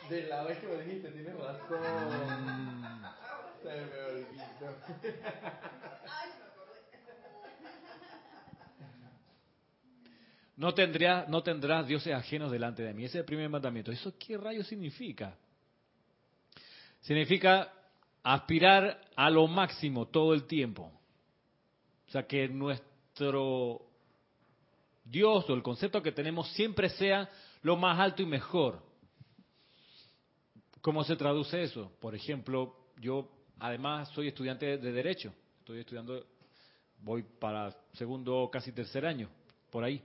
De la vez que me dijiste, tienes razón. Mm. Se me olvidó. No, tendrás, no tendrás dioses ajenos delante de mí. Ese es el primer mandamiento. ¿Eso qué rayo significa? Significa aspirar a lo máximo todo el tiempo. O sea, que nuestro Dios o el concepto que tenemos siempre sea lo más alto y mejor. ¿Cómo se traduce eso? Por ejemplo, yo además soy estudiante de Derecho. Estoy estudiando, voy para segundo, casi tercer año, por ahí.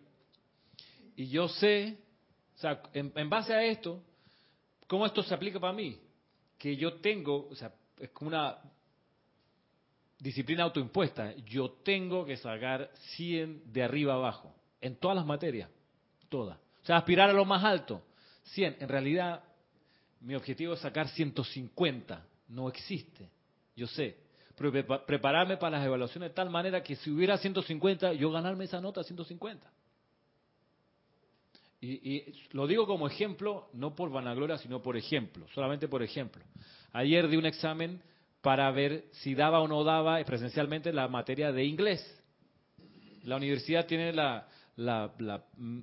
Y yo sé, o sea, en, base a esto, ¿cómo esto se aplica para mí? Que yo tengo, o sea, es como una disciplina autoimpuesta. Yo tengo que sacar 100 de arriba abajo, en todas las materias, todas. O sea, aspirar a lo más alto, 100. En realidad, mi objetivo es sacar 150. No existe, yo sé. Pero prepararme para las evaluaciones de tal manera que si hubiera 150, yo ganarme esa nota 150. Y, lo digo como ejemplo, no por vanagloria, sino por ejemplo, solamente por ejemplo. Ayer di un examen para ver si daba o no daba presencialmente la materia de inglés. La universidad tiene la, mm,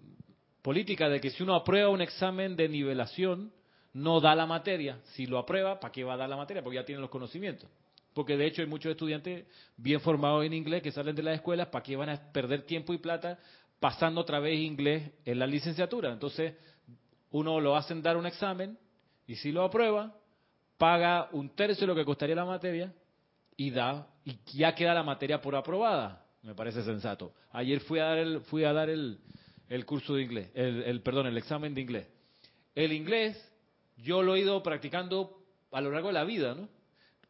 política de que si uno aprueba un examen de nivelación, no da la materia. Si lo aprueba, ¿para qué va a dar la materia? Porque ya tiene los conocimientos. Porque de hecho hay muchos estudiantes bien formados en inglés que salen de las escuelas, ¿para qué van a perder tiempo y plata pasando otra vez inglés en la licenciatura. Entonces, uno lo hacen dar un examen y si lo aprueba, paga un tercio de lo que costaría la materia y da y ya queda la materia por aprobada. Me parece sensato. Ayer fui a dar el, fui a dar el, el curso de inglés, el, el, perdón, el examen de inglés. El inglés yo lo he ido practicando a lo largo de la vida, ¿no?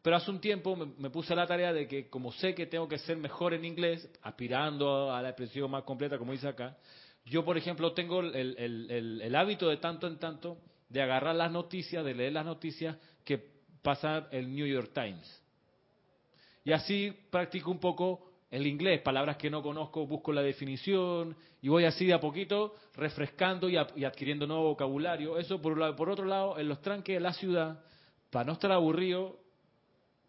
Pero hace un tiempo me, puse a la tarea de que, como sé que tengo que ser mejor en inglés, aspirando a la expresión más completa, como dice acá, yo, por ejemplo, tengo el, hábito de tanto en tanto de agarrar las noticias, de leer las noticias que pasa el New York Times. Y así practico un poco el inglés, palabras que no conozco, busco la definición y voy así de a poquito refrescando y, adquiriendo nuevo vocabulario. Eso por un lado. Por otro lado, en los tranques de la ciudad, para no estar aburrido,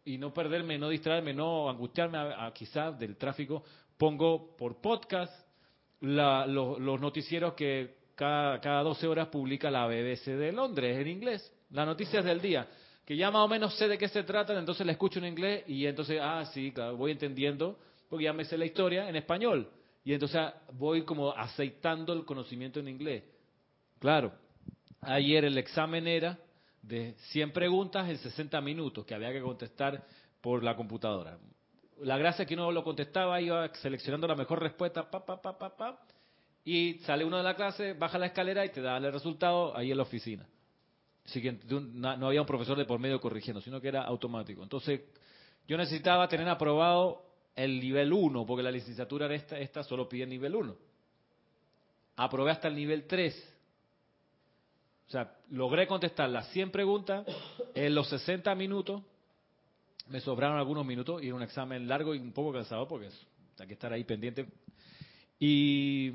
y no perderme, no distraerme, no angustiarme a, quizás del tráfico, pongo por podcast los, noticieros que cada, cada 12 horas publica la BBC de Londres en inglés, las noticias del día, que ya más o menos sé de qué se tratan, entonces la escucho en inglés y entonces, ah, sí, claro, voy entendiendo, porque ya me sé la historia en español. Y entonces voy como aceitando el conocimiento en inglés. Claro, ayer el examen era de 100 preguntas en 60 minutos que había que contestar por la computadora. La gracia es que uno lo contestaba, iba seleccionando la mejor respuesta, pa, pa, pa, pa, pa, y sale uno de la clase, baja la escalera y te da el resultado ahí en la oficina. Así que no había un profesor de por medio corrigiendo, sino que era automático. Entonces, yo necesitaba tener aprobado el nivel 1, porque la licenciatura de esta, esta solo pide nivel 1. Aprobé hasta el nivel 3. O sea, logré contestar las 100 preguntas en los 60 minutos. Me sobraron algunos minutos y era un examen largo y un poco cansado porque hay que estar ahí pendiente. Y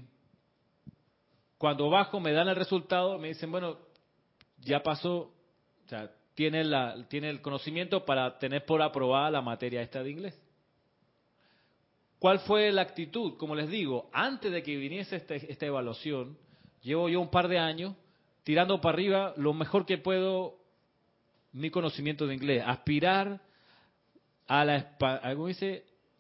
cuando bajo me dan el resultado, me dicen, bueno, ya pasó, o sea, tiene, la, tiene el conocimiento para tener por aprobada la materia esta de inglés. ¿Cuál fue la actitud? Como les digo, antes de que viniese esta evaluación, llevo yo un par de años tirando para arriba lo mejor que puedo mi conocimiento de inglés, aspirar a la.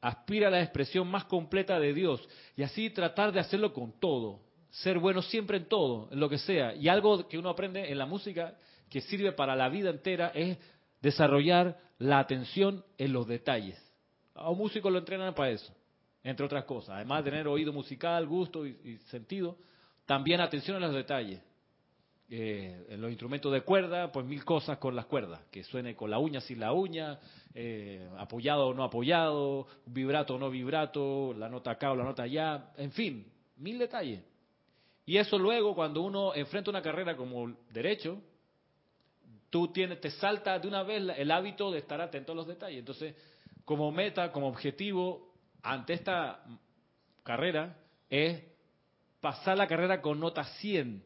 Aspira a la expresión más completa de Dios y así tratar de hacerlo con todo, ser bueno siempre en todo, en lo que sea. Y algo que uno aprende en la música que sirve para la vida entera es desarrollar la atención en los detalles. A un músico lo entrenan para eso entre otras cosas. Además de tener oído musical, gusto y, sentido, también atención a los detalles. Eh, en los instrumentos de cuerda, pues mil cosas con las cuerdas, que suene con la uña sin la uña, eh, apoyado o no apoyado, vibrato o no vibrato, la nota acá o la nota allá, en fin, mil detalles. Y eso luego, cuando uno enfrenta una carrera como derecho, tú tienes, te salta de una vez el hábito de estar atento a los detalles. Entonces, como meta, como objetivo, ante esta carrera es pasar la carrera con nota 100.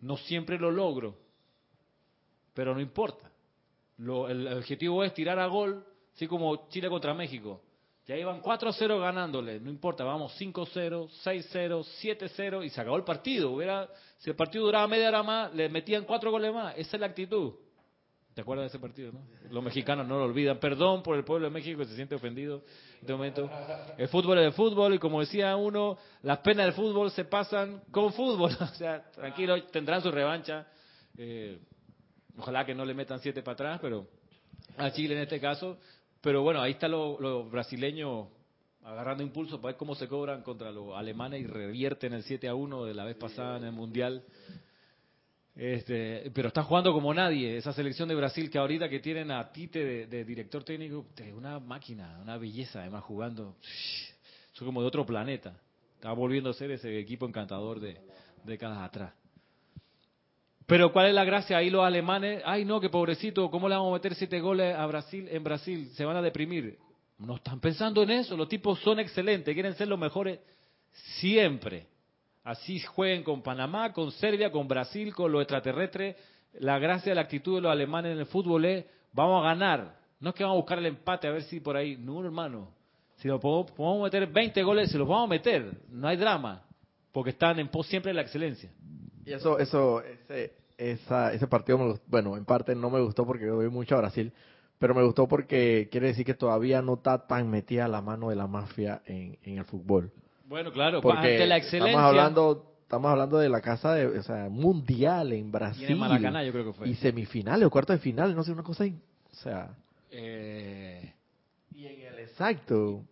No siempre lo logro, pero no importa. el objetivo es tirar a gol, así como Chile contra México. Ya iban 4-0 ganándole, no importa, vamos 5-0, 6-0, 7-0 y se acabó el partido. Hubiera, si el partido duraba media hora más, le metían cuatro goles más. Esa es la actitud. ¿Te acuerdas de ese partido? No? Los mexicanos no lo olvidan. Perdón por el pueblo de México que se siente ofendido en este momento. El fútbol es el fútbol y como decía uno, las penas del fútbol se pasan con fútbol. O sea, tranquilo, tendrán su revancha. Eh, ojalá que no le metan siete para atrás, pero a Chile en este caso. Pero bueno, ahí están los brasileños agarrando impulso para ver cómo se cobran contra los alemanes y revierten el 7 a 1 de la vez pasada en el Mundial. Este, pero está jugando como nadie. Esa selección de Brasil que ahorita que tienen a Tite de, director técnico, es una máquina, una belleza además jugando. Son como de otro planeta. Está volviendo a ser ese equipo encantador de décadas atrás. Pero ¿cuál es la gracia? Ahí los alemanes, ay no, que pobrecito, ¿cómo le vamos a meter siete goles a Brasil en Brasil? Se van a deprimir. No están pensando en eso, los tipos son excelentes, quieren ser los mejores siempre. Así jueguen con Panamá, con Serbia, con Brasil, con los extraterrestres. La gracia de la actitud de los alemanes en el fútbol es, vamos a ganar. No es que vamos a buscar el empate a ver si por ahí. No, hermano. Si lo podemos, meter 20 goles, se los vamos a meter. No hay drama. Porque están en pos siempre de la excelencia. Y eso, eso, ese, ese partido, bueno, en parte no me gustó porque doy mucho a Brasil, pero me gustó porque quiere decir que todavía no está tan metida la mano de la mafia en el fútbol. Bueno, claro, porque la excelencia. Estamos hablando, estamos hablando de la casa de, o sea, mundial en Brasil. Y en Maracaná, yo creo que fue. Y semifinales o cuartos de final, no sé, una cosa ahí. O sea. Eh... Y en el exacto.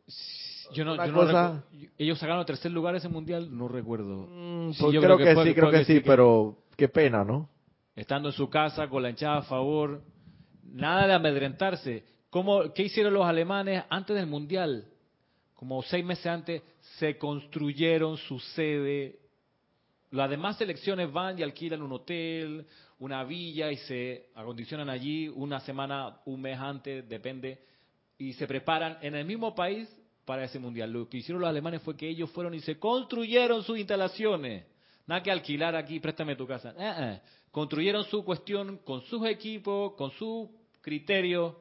Yo no, yo no ellos sacaron el tercer lugar ese mundial, no recuerdo. Mm, pues yo creo, que, sí, creo que, sí, pero qué pena, ¿no? Estando en su casa con la hinchada a favor, nada de amedrentarse. ¿Cómo, ¿Qué hicieron los alemanes antes del mundial? Como seis meses antes, se construyeron su sede. Las demás selecciones van y alquilan un hotel, una villa y se acondicionan allí una semana, un mes antes, depende, y se preparan en el mismo país para ese mundial. Lo que hicieron los alemanes fue que ellos fueron y se construyeron sus instalaciones. Nada que alquilar aquí, préstame tu casa. Eh, eh. Construyeron su cuestión con sus equipos, con su criterio.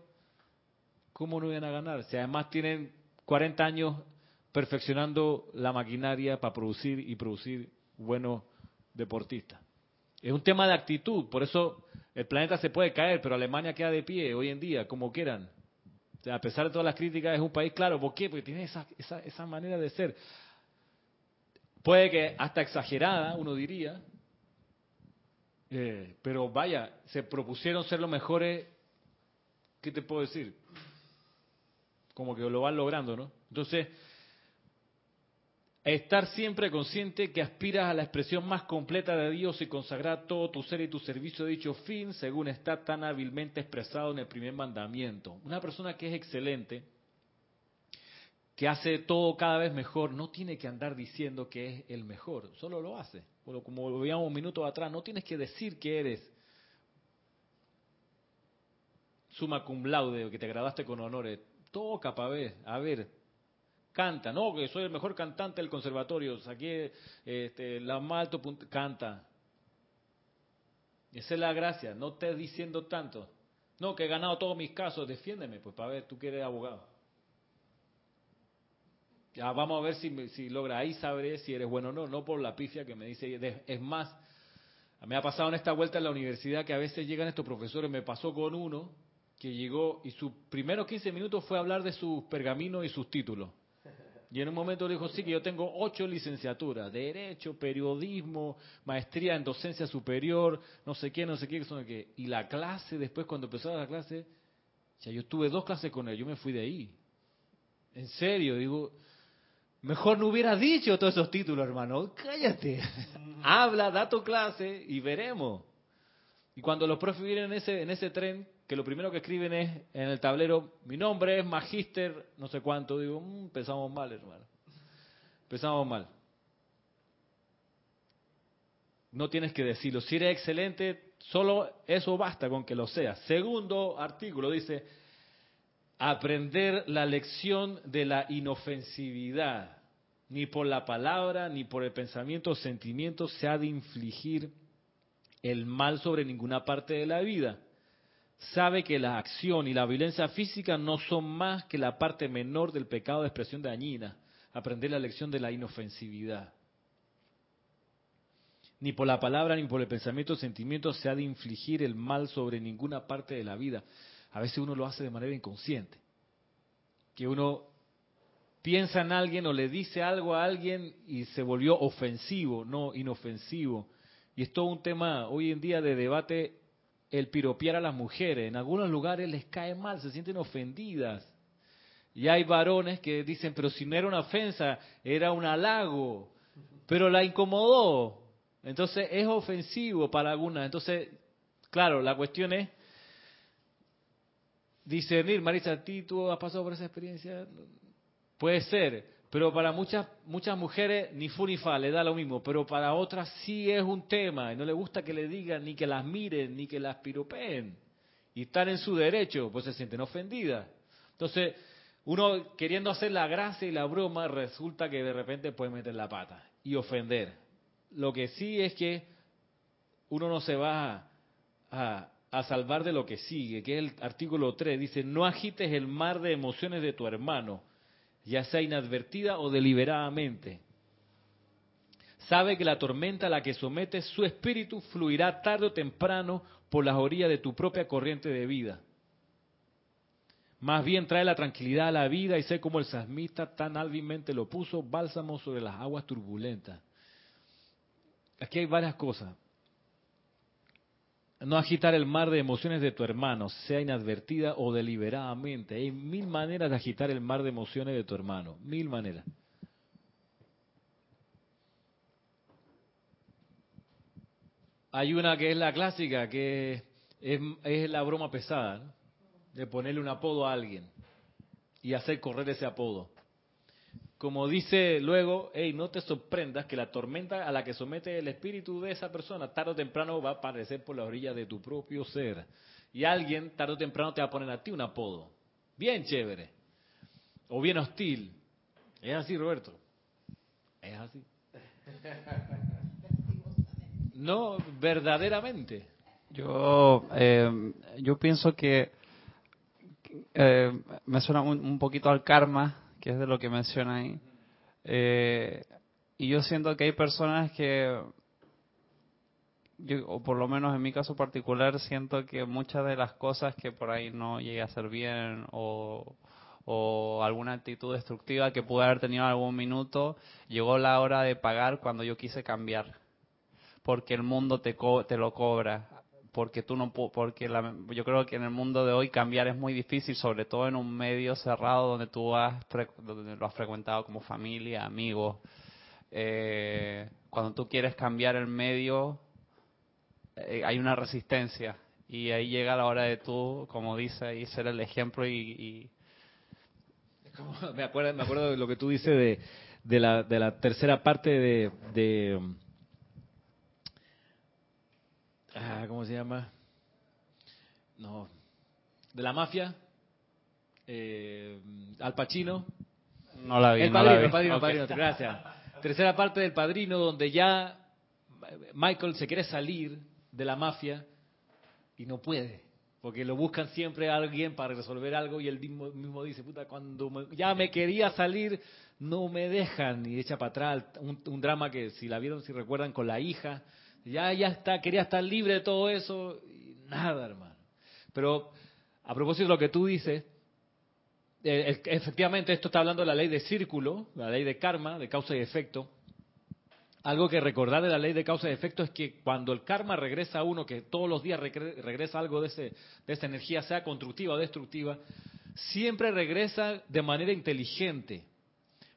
¿Cómo no iban a ganar? Si además tienen 40 años perfeccionando la maquinaria para producir y producir buenos deportistas. Es un tema de actitud, por eso el planeta se puede caer, pero Alemania queda de pie hoy en día, como quieran. A pesar de todas las críticas, es un país claro. ¿Por qué? Porque tiene esa, esa, esa manera de ser. Puede que hasta exagerada, uno diría, eh, pero vaya, se propusieron ser los mejores, ¿qué te puedo decir? Como que lo van logrando, ¿no? Entonces, estar siempre consciente que aspiras a la expresión más completa de Dios y consagrar todo tu ser y tu servicio a dicho fin, según está tan hábilmente expresado en el primer mandamiento. Una persona que es excelente, que hace todo cada vez mejor, no tiene que andar diciendo que es el mejor, solo lo hace. Como lo veíamos un minuto atrás, no tienes que decir que eres suma cum laude, que te graduaste con honores. Toca para ver, a ver, canta, no, que soy el mejor cantante del conservatorio, saqué este, la más alto punto, canta. Esa es la gracia, no estés diciendo tanto. No, que he ganado todos mis casos, defiéndeme, pues para ver, tú que eres abogado. Ya vamos a ver si, si logra. Ahí sabré si eres bueno o no, no por la pifia que me dice. Es más, me ha pasado en esta vuelta en la universidad que a veces llegan estos profesores. Me pasó con uno que llegó y sus primeros 15 minutos fue hablar de sus pergaminos y sus títulos. Y en un momento le dijo, sí, que yo tengo ocho licenciaturas, Derecho, Periodismo, Maestría en Docencia Superior, no sé qué, no sé qué, no sé qué. Y la clase, después cuando empezó la clase, ya yo tuve dos clases con él, yo me fui de ahí. En serio, digo, Mejor no hubiera dicho todos esos títulos, hermano. Cállate. Habla, da tu clase y veremos. Y cuando los profes vienen en ese, en ese tren, que lo primero que escriben es en el tablero, mi nombre es Magíster, no sé cuánto, digo, mm, empezamos mal, hermano. Empezamos mal. No tienes que decirlo. Si eres excelente, solo eso basta con que lo seas. Segundo artículo dice, aprender la lección de la inofensividad. Ni por la palabra, ni por el pensamiento o sentimiento se ha de infligir el mal sobre ninguna parte de la vida. Sabe que la acción y la violencia física no son más que la parte menor del pecado de expresión dañina. Aprender la lección de la inofensividad. Ni por la palabra, ni por el pensamiento o sentimiento se ha de infligir el mal sobre ninguna parte de la vida. A veces uno lo hace de manera inconsciente. Que uno piensa en alguien o le dice algo a alguien y se volvió ofensivo, no inofensivo. Y es todo un tema hoy en día de debate el piropear a las mujeres. En algunos lugares les cae mal, se sienten ofendidas. Y hay varones que dicen, pero si no era una ofensa, era un halago, pero la incomodó. Entonces es ofensivo para algunas. Entonces, claro, la cuestión es discernir, Marisa, ¿a ti tú has pasado por esa experiencia? Puede ser, pero para muchas muchas mujeres ni fu ni fa, le da lo mismo, pero para otras sí es un tema y no le gusta que le digan ni que las miren ni que las piropeen y están en su derecho, pues se sienten ofendidas. Entonces, uno queriendo hacer la gracia y la broma, resulta que de repente puede meter la pata y ofender. Lo que sí es que uno no se va a, a salvar de lo que sigue, que es el artículo 3, dice, no agites el mar de emociones de tu hermano, ya sea inadvertida o deliberadamente. Sabe que la tormenta a la que somete su espíritu fluirá tarde o temprano por las orillas de tu propia corriente de vida. Más bien trae la tranquilidad a la vida y sé como el salmista tan alvamente lo puso, bálsamo sobre las aguas turbulentas. Aquí hay varias cosas. No agitar el mar de emociones de tu hermano, sea inadvertida o deliberadamente. Hay mil maneras de agitar el mar de emociones de tu hermano, mil maneras. Hay una que es la clásica, que es, la broma pesada, de ponerle un apodo a alguien y hacer correr ese apodo como dice luego, hey, no te sorprendas que la tormenta a la que somete el espíritu de esa persona tarde o temprano va a aparecer por la orilla de tu propio ser. Y alguien tarde o temprano te va a poner a ti un apodo. Bien chévere. O bien hostil. ¿Es así, Roberto? Es así. No, verdaderamente. Yo, eh, yo pienso que eh, me suena un, poquito al karma que es de lo que menciona ahí. Eh, y yo siento que hay personas que, yo, o por lo menos en mi caso particular, siento que muchas de las cosas que por ahí no llegué a hacer bien o, o alguna actitud destructiva que pude haber tenido en algún minuto, llegó la hora de pagar cuando yo quise cambiar. Porque el mundo te, te lo cobra. Porque tú no porque yo creo que en el mundo de hoy cambiar es muy difícil, sobre todo en un medio cerrado donde tú has, donde lo has frecuentado como familia, amigos. Eh, cuando tú quieres cambiar el medio, eh, hay una resistencia. Y ahí llega la hora de tú, como dice ahí, ser el ejemplo y, me acuerdo, me acuerdo de lo que tú dices de, de, la, de la tercera parte de ah, ¿cómo se llama? No, de la mafia, eh, Al Pacino. No la vi. El padrino, el padrino, el padrino, gracias. Tercera parte del padrino donde ya Michael se quiere salir de la mafia y no puede porque lo buscan siempre a alguien para resolver algo y él mismo, dice, puta, cuando ya me quería salir, no me dejan y echa para atrás un, drama que si la vieron, si recuerdan, con la hija, ya, ya está, quería estar libre de todo eso y nada, hermano. Pero a propósito de lo que tú dices, eh, efectivamente esto está hablando de la ley de círculo, la ley de karma, de causa y efecto. Algo que recordar de la ley de causa y efecto es que cuando el karma regresa a uno, que todos los días regresa algo de, ese, de esa energía, sea constructiva o destructiva, siempre regresa de manera inteligente.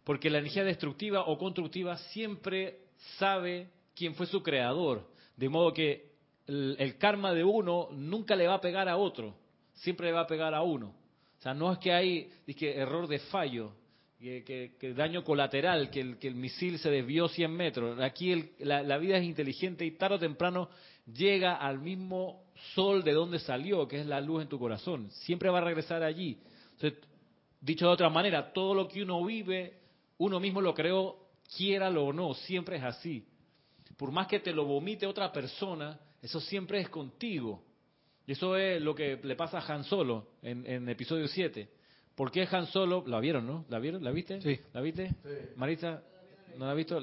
Porque la energía destructiva o constructiva siempre sabe quién fue su creador. De modo que el, karma de uno nunca le va a pegar a otro, siempre le va a pegar a uno. O sea, no es que hay error de fallo, que, daño colateral, que el, que el misil se desvió 100 metros. Aquí la, vida es inteligente y tarde o temprano llega al mismo sol de donde salió, que es la luz en tu corazón. Siempre va a regresar allí. dicho de otra manera, todo lo que uno vive, uno mismo lo creó, quiéralo o no, siempre es así. Por más que te lo vomite otra persona, eso siempre es contigo. Y eso es lo que le pasa a Han Solo en, en episodio 7 ¿Por qué Han Solo? ¿La vieron, no? ¿La vieron? ¿La viste? Sí. ¿La viste? Sí. Marisa, ¿no la has visto?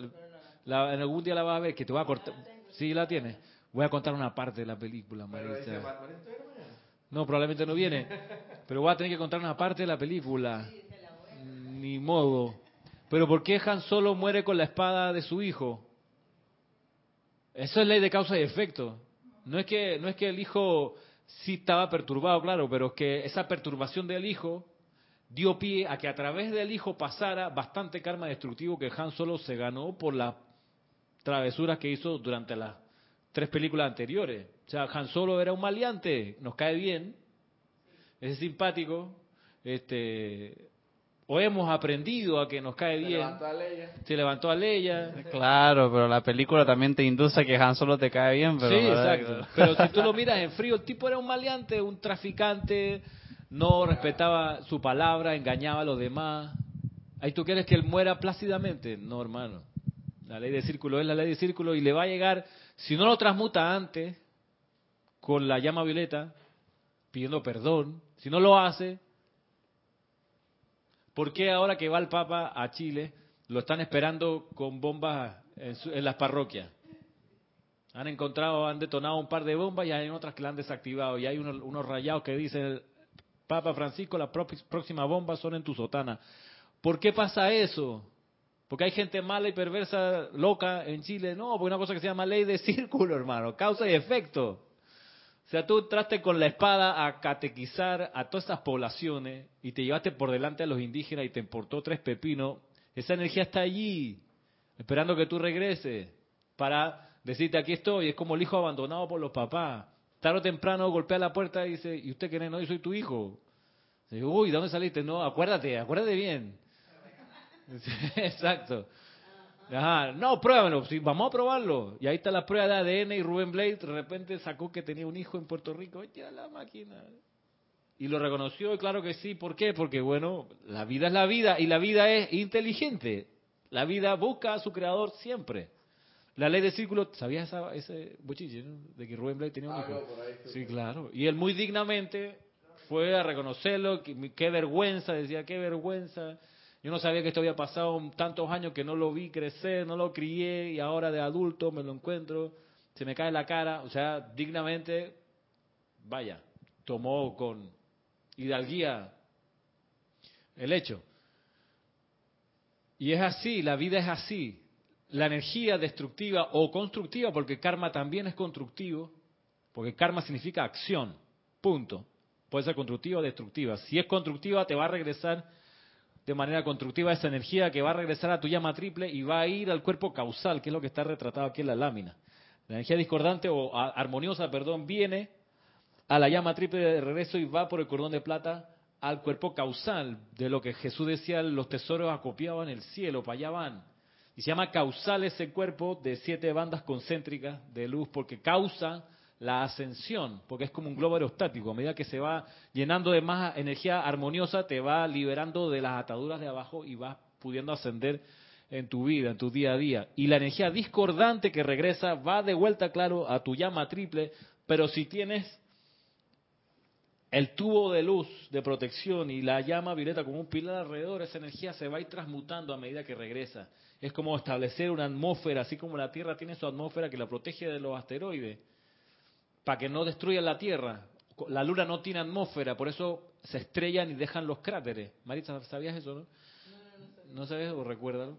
La, en algún día la vas a ver, que te voy a cortar. Sí, la tienes. Voy a contar una parte de la película, Marisa. No, probablemente no viene. Pero voy a tener que contar una parte de la película. Ni modo. Pero ¿por qué Han Solo muere con la espada de su hijo? Eso es ley de causa y efecto. No es que, no es que el hijo sí estaba perturbado, claro, pero que esa perturbación del hijo dio pie a que a través del hijo pasara bastante karma destructivo que Han Solo se ganó por las travesuras que hizo durante las tres películas anteriores. O sea, Han Solo era un maleante, nos cae bien, es simpático, este, o hemos aprendido a que nos cae bien. Se levantó a Leia. Se levantó a Leia. Claro, pero la película también te induce a que Han Solo te cae bien. Pero sí, exacto. Pero si tú lo miras en frío, el tipo era un maleante, un traficante, no respetaba su palabra, engañaba a los demás. Ahí tú quieres que él muera plácidamente. No, hermano. La ley de círculo es la ley de círculo y le va a llegar, si no lo transmuta antes, con la llama violeta, pidiendo perdón, si no lo hace, ¿por qué ahora que va el Papa a Chile lo están esperando con bombas en, las parroquias? Han encontrado, han detonado un par de bombas y hay otras que la han desactivado. Y hay unos, rayados que dicen Papa Francisco, las próximas bombas son en tu sotana. ¿Por qué pasa eso? Porque hay gente mala y perversa, loca en Chile. No, porque una cosa que se llama ley de círculo, hermano, causa y efecto. O sea, tú entraste con la espada a catequizar a todas esas poblaciones y te llevaste por delante a los indígenas y te importó tres pepinos. Esa energía está allí, esperando que tú regreses para decirte aquí estoy. Es como el hijo abandonado por los papás tarde o temprano golpea la puerta y dice, ¿y usted quién es? No, yo soy tu hijo. Uy, ¿de dónde saliste? No, acuérdate, acuérdate bien. Exacto. Ajá, no, pruébalo, sí, vamos a probarlo. Y ahí está la prueba de ADN y Rubén Blade de repente sacó que tenía un hijo en Puerto Rico. Ya la máquina. Y lo reconoció, y claro que sí. ¿Por qué? Porque, bueno, la vida es la vida y la vida es inteligente. La vida busca a su creador siempre. La ley de círculo, ¿sabías ese bochiche, De que Rubén Blake tenía un hijo. sí, claro. Y él muy dignamente fue a reconocerlo, qué vergüenza, decía, qué vergüenza. Yo no sabía que esto había pasado tantos años que no lo vi crecer, no lo crié y ahora de adulto me lo encuentro, se me cae la cara, o sea, dignamente, vaya, tomó con hidalguía el hecho. Y es así, la vida es así. La energía destructiva o constructiva, porque karma también es constructivo, porque karma significa acción, punto. Puede ser constructiva o destructiva. Si es constructiva, te va a regresar de manera constructiva esa energía que va a regresar a tu llama triple y va a ir al cuerpo causal, que es lo que está retratado aquí en la lámina. La energía discordante o armoniosa, perdón, viene a la llama triple de regreso y va por el cordón de plata al cuerpo causal de lo que Jesús decía, los tesoros acopiados en el cielo, para allá van. Y se llama causal ese cuerpo de siete bandas concéntricas de luz, porque causa la ascensión, porque es como un globo aerostático. A medida que se va llenando de más energía armoniosa, te va liberando de las ataduras de abajo y vas pudiendo ascender en tu vida, en tu día a día. Y la energía discordante que regresa va de vuelta, claro, a tu llama triple, pero si tienes el tubo de luz de protección y la llama violeta como un pilar alrededor, esa energía se va a ir transmutando a medida que regresa. Es como establecer una atmósfera, así como la Tierra tiene su atmósfera que la protege de los asteroides, para que no destruyan la Tierra. La Luna no tiene atmósfera, por eso se estrellan y dejan los cráteres. Marisa, ¿sabías eso, no? No, no, o recuérdalo?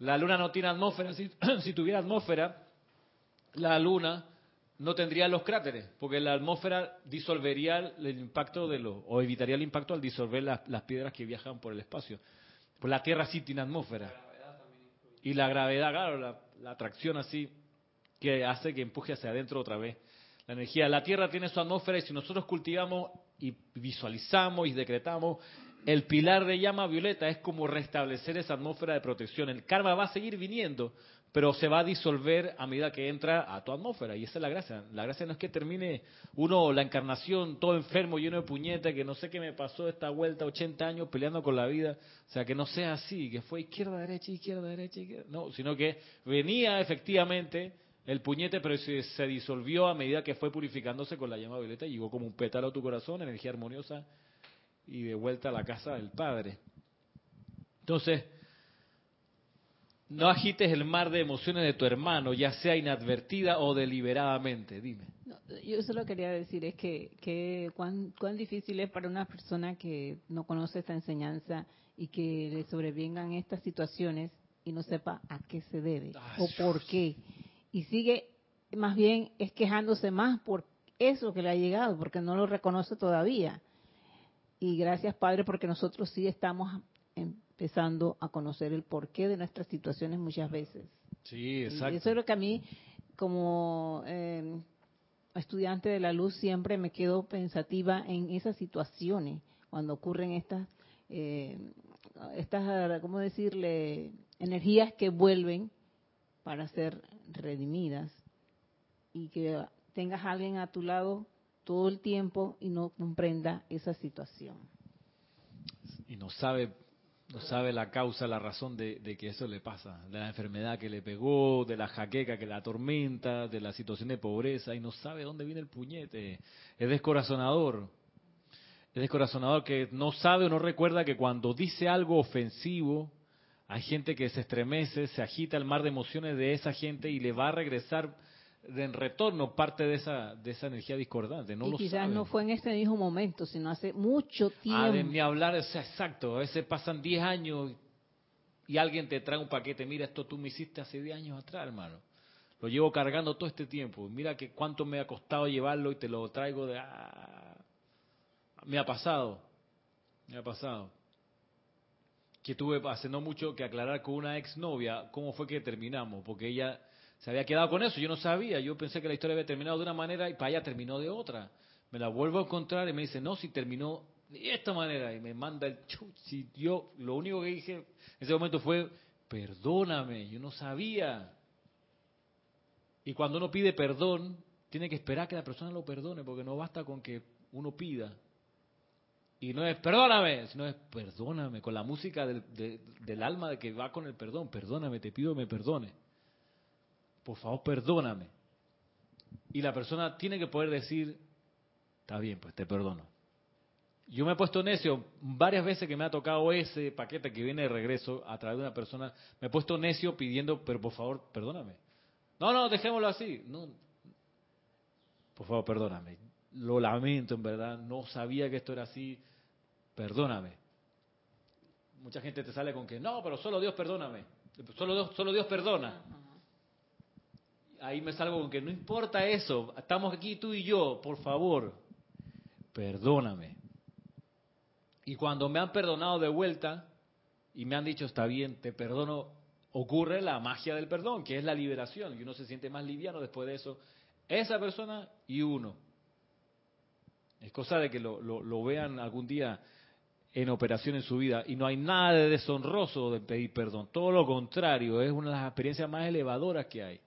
La Luna no tiene atmósfera. Si, si tuviera atmósfera, la Luna no tendría los cráteres, porque la atmósfera disolvería el impacto de los, o evitaría el impacto al disolver las, piedras que viajan por el espacio. Pues la Tierra sí tiene atmósfera. y la gravedad, claro, la, la atracción así, que hace que empuje hacia adentro otra vez la energía. La Tierra tiene su atmósfera y si nosotros cultivamos y visualizamos y decretamos, el pilar de llama violeta es como restablecer esa atmósfera de protección. El karma va a seguir viniendo, pero se va a disolver a medida que entra a tu atmósfera. Y esa es la gracia. La gracia no es que termine uno, la encarnación, todo enfermo, lleno de puñetas, que no sé qué me pasó esta vuelta, 80 años peleando con la vida. O sea, que no sea así, que fue izquierda, derecha, izquierda, derecha, izquierda. No, sino que venía efectivamente el puñete, pero se, se disolvió a medida que fue purificándose con la llama violeta y llegó como un pétalo a tu corazón, energía armoniosa, y de vuelta a la casa del Padre. Entonces, no agites el mar de emociones de tu hermano, ya sea inadvertida o deliberadamente. Dime. yo solo quería decir es que, cuán, difícil es para una persona que no conoce esta enseñanza y que le sobrevengan estas situaciones y no sepa a qué se debe o por qué. Y sigue, más bien, es quejándose más por eso que le ha llegado, porque no lo reconoce todavía. Y gracias, Padre, porque nosotros sí estamos empezando a conocer el porqué de nuestras situaciones muchas veces. Sí, exacto. eso es lo que a mí, como eh, estudiante de la luz, siempre me quedo pensativa en esas situaciones, cuando ocurren estas, eh, estas, ¿cómo decirle?, energías que vuelven para ser redimidas y que tengas a alguien a tu lado todo el tiempo y no comprenda esa situación. Y no sabe no sabe la causa, la razón de, que eso le pasa, de la enfermedad que le pegó, de la jaqueca que la atormenta, de la situación de pobreza, y no sabe dónde viene el puñete. Es descorazonador. Es descorazonador que no sabe o no recuerda que cuando dice algo ofensivo, hay gente que se estremece, se agita el mar de emociones de esa gente y le va a regresar en retorno parte de esa de esa energía discordante. No y quizás no fue en este mismo momento, sino hace mucho tiempo. Ah, de ni hablar, o sea, exacto. A veces pasan 10 años y alguien te trae un paquete. Mira, esto tú me hiciste hace 10 años atrás, hermano. Lo llevo cargando todo este tiempo. Mira que cuánto me ha costado llevarlo y te lo traigo de... Ah, me ha pasado. Me ha pasado. Que tuve hace no mucho que aclarar con una exnovia cómo fue que terminamos. Porque ella se había quedado con eso, yo no sabía, yo pensé que la historia había terminado de una manera y para allá terminó de otra. Me la vuelvo a encontrar y me dice, no, si terminó de esta manera y me manda el si yo lo único que dije en ese momento fue, perdóname, yo no sabía. Y cuando uno pide perdón, tiene que esperar que la persona lo perdone, porque no basta con que uno pida. Y no es perdóname, sino es perdóname, con la música del, del alma de que va con el perdón, perdóname, te pido me perdone por favor, perdóname. Y la persona tiene que poder decir, está bien, pues te perdono. Yo me he puesto necio varias veces que me ha tocado ese paquete que viene de regreso a través de una persona. Me he puesto necio pidiendo, pero por favor, perdóname. No, no, dejémoslo así. No, por favor, perdóname. Lo lamento, en verdad. No sabía que esto era así. Perdóname. Mucha gente te sale con que, no, pero solo Dios perdóname. Solo Dios, Dios perdona. Ahí me salgo con que no importa eso. Estamos aquí tú y yo. Por favor, perdóname. Y cuando me han perdonado de vuelta y me han dicho, está bien, te perdono, ocurre la magia del perdón, que es la liberación. Y uno se siente más liviano después de eso. Esa persona y uno. Es cosa de que lo, vean algún día en operación en su vida. Y no hay nada de deshonroso de pedir perdón. Todo lo contrario, es una de las experiencias más elevadoras que hay.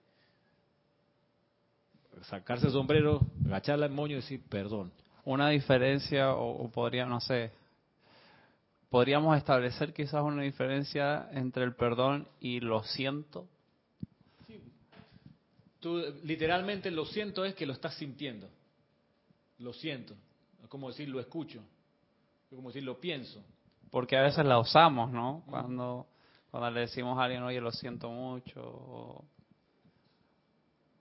Sacarse el sombrero, agacharla el moño y decir perdón. Una diferencia, o, o podría, no sé, podríamos establecer quizás una diferencia entre el perdón y lo siento. Tú literalmente lo siento es que lo estás sintiendo. Lo siento. Es como decir lo escucho. Como decir lo pienso. Porque a veces la usamos, ¿no? Cuando, cuando le decimos a alguien, oye, lo siento mucho.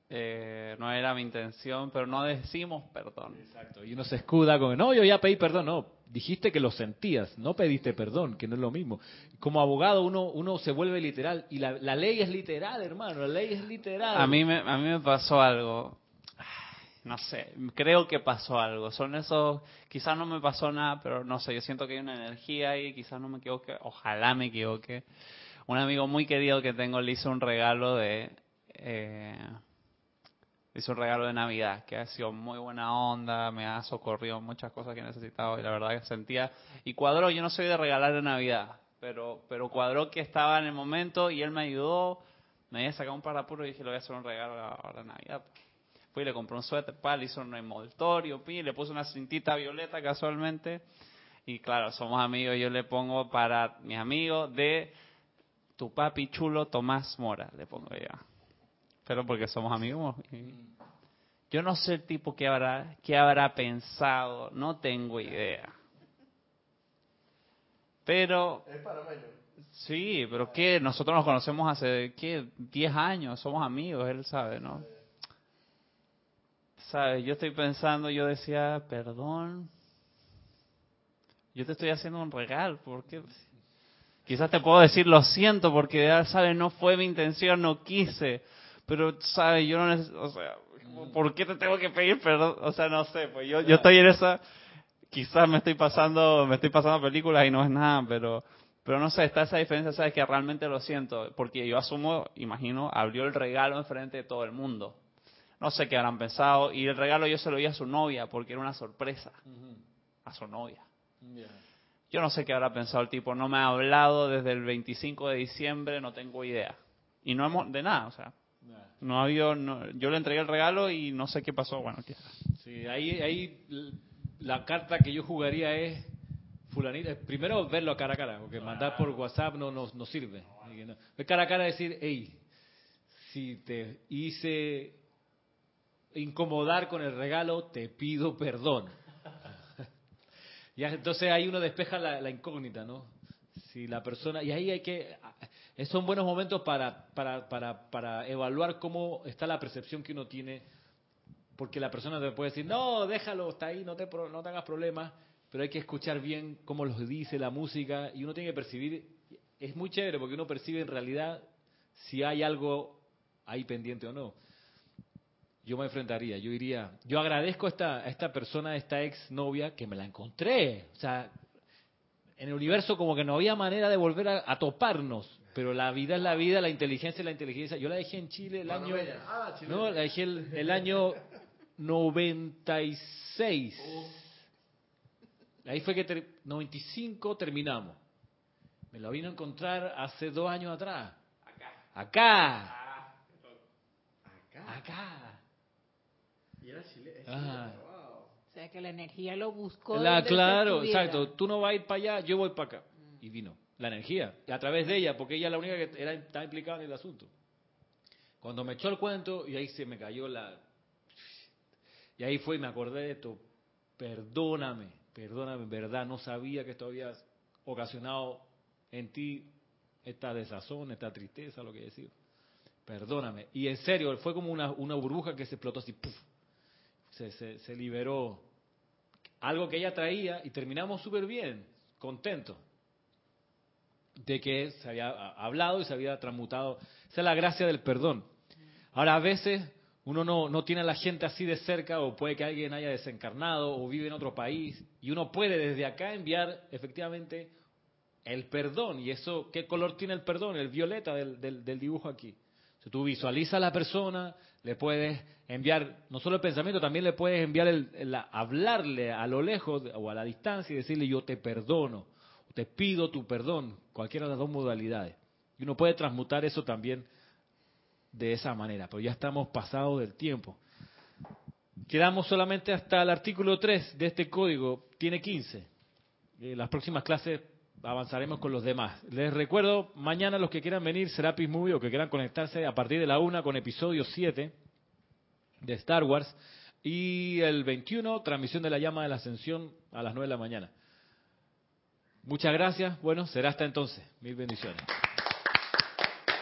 Eh, no era mi intención, pero no decimos perdón. Exacto. Y uno se escuda con, no, yo ya pedí perdón. No, dijiste que lo sentías, no pediste perdón, que no es lo mismo. Como abogado uno uno se vuelve literal y la, la ley es literal, hermano, la ley es literal. A mí me, a mí me pasó algo, no sé, creo que pasó algo. Son esos, quizás no me pasó nada, pero no sé, yo siento que hay una energía ahí, quizás no me equivoque, ojalá me equivoque. Un amigo muy querido que tengo le hizo un regalo de... Eh, hizo un regalo de Navidad, que ha sido muy buena onda, me ha socorrido muchas cosas que he necesitado y la verdad que sentía, y cuadró, yo no soy de regalar de Navidad, pero, pero cuadró que estaba en el momento y él me ayudó, me había sacado un parapuro y dije, le voy a hacer un regalo ahora de Navidad. Fui y le compré un suéter, pa, le hizo un envoltorio, pi, le puse una cintita violeta casualmente, y claro, somos amigos, yo le pongo para mis amigos de tu papi chulo Tomás Mora, le pongo ya pero porque somos amigos. Yo no sé el tipo que habrá, que habrá pensado, no tengo idea. Pero... Es Sí, pero que nosotros nos conocemos hace, ¿qué? 10 años, somos amigos, él sabe, ¿no? ¿Sabes? Yo estoy pensando, yo decía, perdón, yo te estoy haciendo un regalo, porque quizás te puedo decir lo siento porque, ¿sabes? No fue mi intención, no quise pero, ¿sabes? Yo no necesito, o sea, ¿por qué te tengo que pedir perdón? O sea, no sé, pues yo, yo estoy en esa, quizás me estoy pasando, me estoy pasando películas y no es nada, pero, pero no sé, está esa diferencia, ¿sabes? Que realmente lo siento, porque yo asumo, imagino, abrió el regalo enfrente de todo el mundo. No sé qué habrán pensado, y el regalo yo se lo di a su novia, porque era una sorpresa, a su novia. Yo no sé qué habrá pensado el tipo, no me ha hablado desde el 25 de diciembre, no tengo idea. Y no hemos, de nada, o sea, no ha habido, yo le entregué el regalo y no sé qué pasó. Bueno, Sí, ahí, ahí la carta que yo jugaría es fulanita. Primero verlo cara a cara, porque mandar por WhatsApp no nos no sirve. Ver cara a cara decir, hey, si te hice incomodar con el regalo, te pido perdón. ya, entonces ahí uno despeja la, la incógnita, ¿no? Si la persona, y ahí hay que, son buenos momentos para, para, para, para evaluar cómo está la percepción que uno tiene, porque la persona te puede decir, no, déjalo, está ahí, no te, no te hagas problemas, pero hay que escuchar bien cómo los dice la música y uno tiene que percibir, es muy chévere porque uno percibe en realidad si hay algo ahí pendiente o no. Yo me enfrentaría, yo diría, yo agradezco a esta, a esta persona, a esta ex novia, que me la encontré. O sea, en el universo como que no había manera de volver a toparnos pero la vida es la vida, la inteligencia es la inteligencia. Yo la dejé en Chile el año... Ah, no, la dejé el, año 96. Ahí fue que... 95 terminamos. Me la vino a encontrar hace dos años atrás. Acá. Acá. Acá. Acá. Y era Chile. Ah. O sea que la energía lo buscó. La, claro, exacto. Tú no vas a ir para allá, yo voy para acá. Y vino la energía, y a través de ella, porque ella es la única que era, está implicada en el asunto. Cuando me echó el cuento, y ahí se me cayó la... Y ahí fue y me acordé de esto, perdóname, perdóname, en verdad, no sabía que esto había ocasionado en ti esta desazón, esta tristeza, lo que decir. Perdóname. Y en serio, fue como una, una burbuja que se explotó así, Se, se, se liberó algo que ella traía y terminamos súper bien, contentos de que se había hablado y se había transmutado. Esa es la gracia del perdón. Ahora, a veces uno no, no tiene a la gente así de cerca o puede que alguien haya desencarnado o vive en otro país y uno puede desde acá enviar efectivamente el perdón. ¿Y eso qué color tiene el perdón? El violeta del, del, dibujo aquí. Si tú visualizas a la persona, le puedes enviar no solo el pensamiento, también le puedes enviar el, hablarle a lo lejos o a la distancia y decirle yo te perdono te pido tu perdón, cualquiera de las dos modalidades. Y uno puede transmutar eso también de esa manera, pero ya estamos pasados del tiempo. Quedamos solamente hasta el artículo 3 de este código, tiene 15. En eh, las próximas clases avanzaremos con los demás. Les recuerdo, mañana los que quieran venir, Serapis Movie o que quieran conectarse a partir de la 1 con episodio 7 de Star Wars. Y el 21, transmisión de la llama de la ascensión a las 9 de la mañana. Muchas gracias. Bueno, será hasta entonces. Mil bendiciones.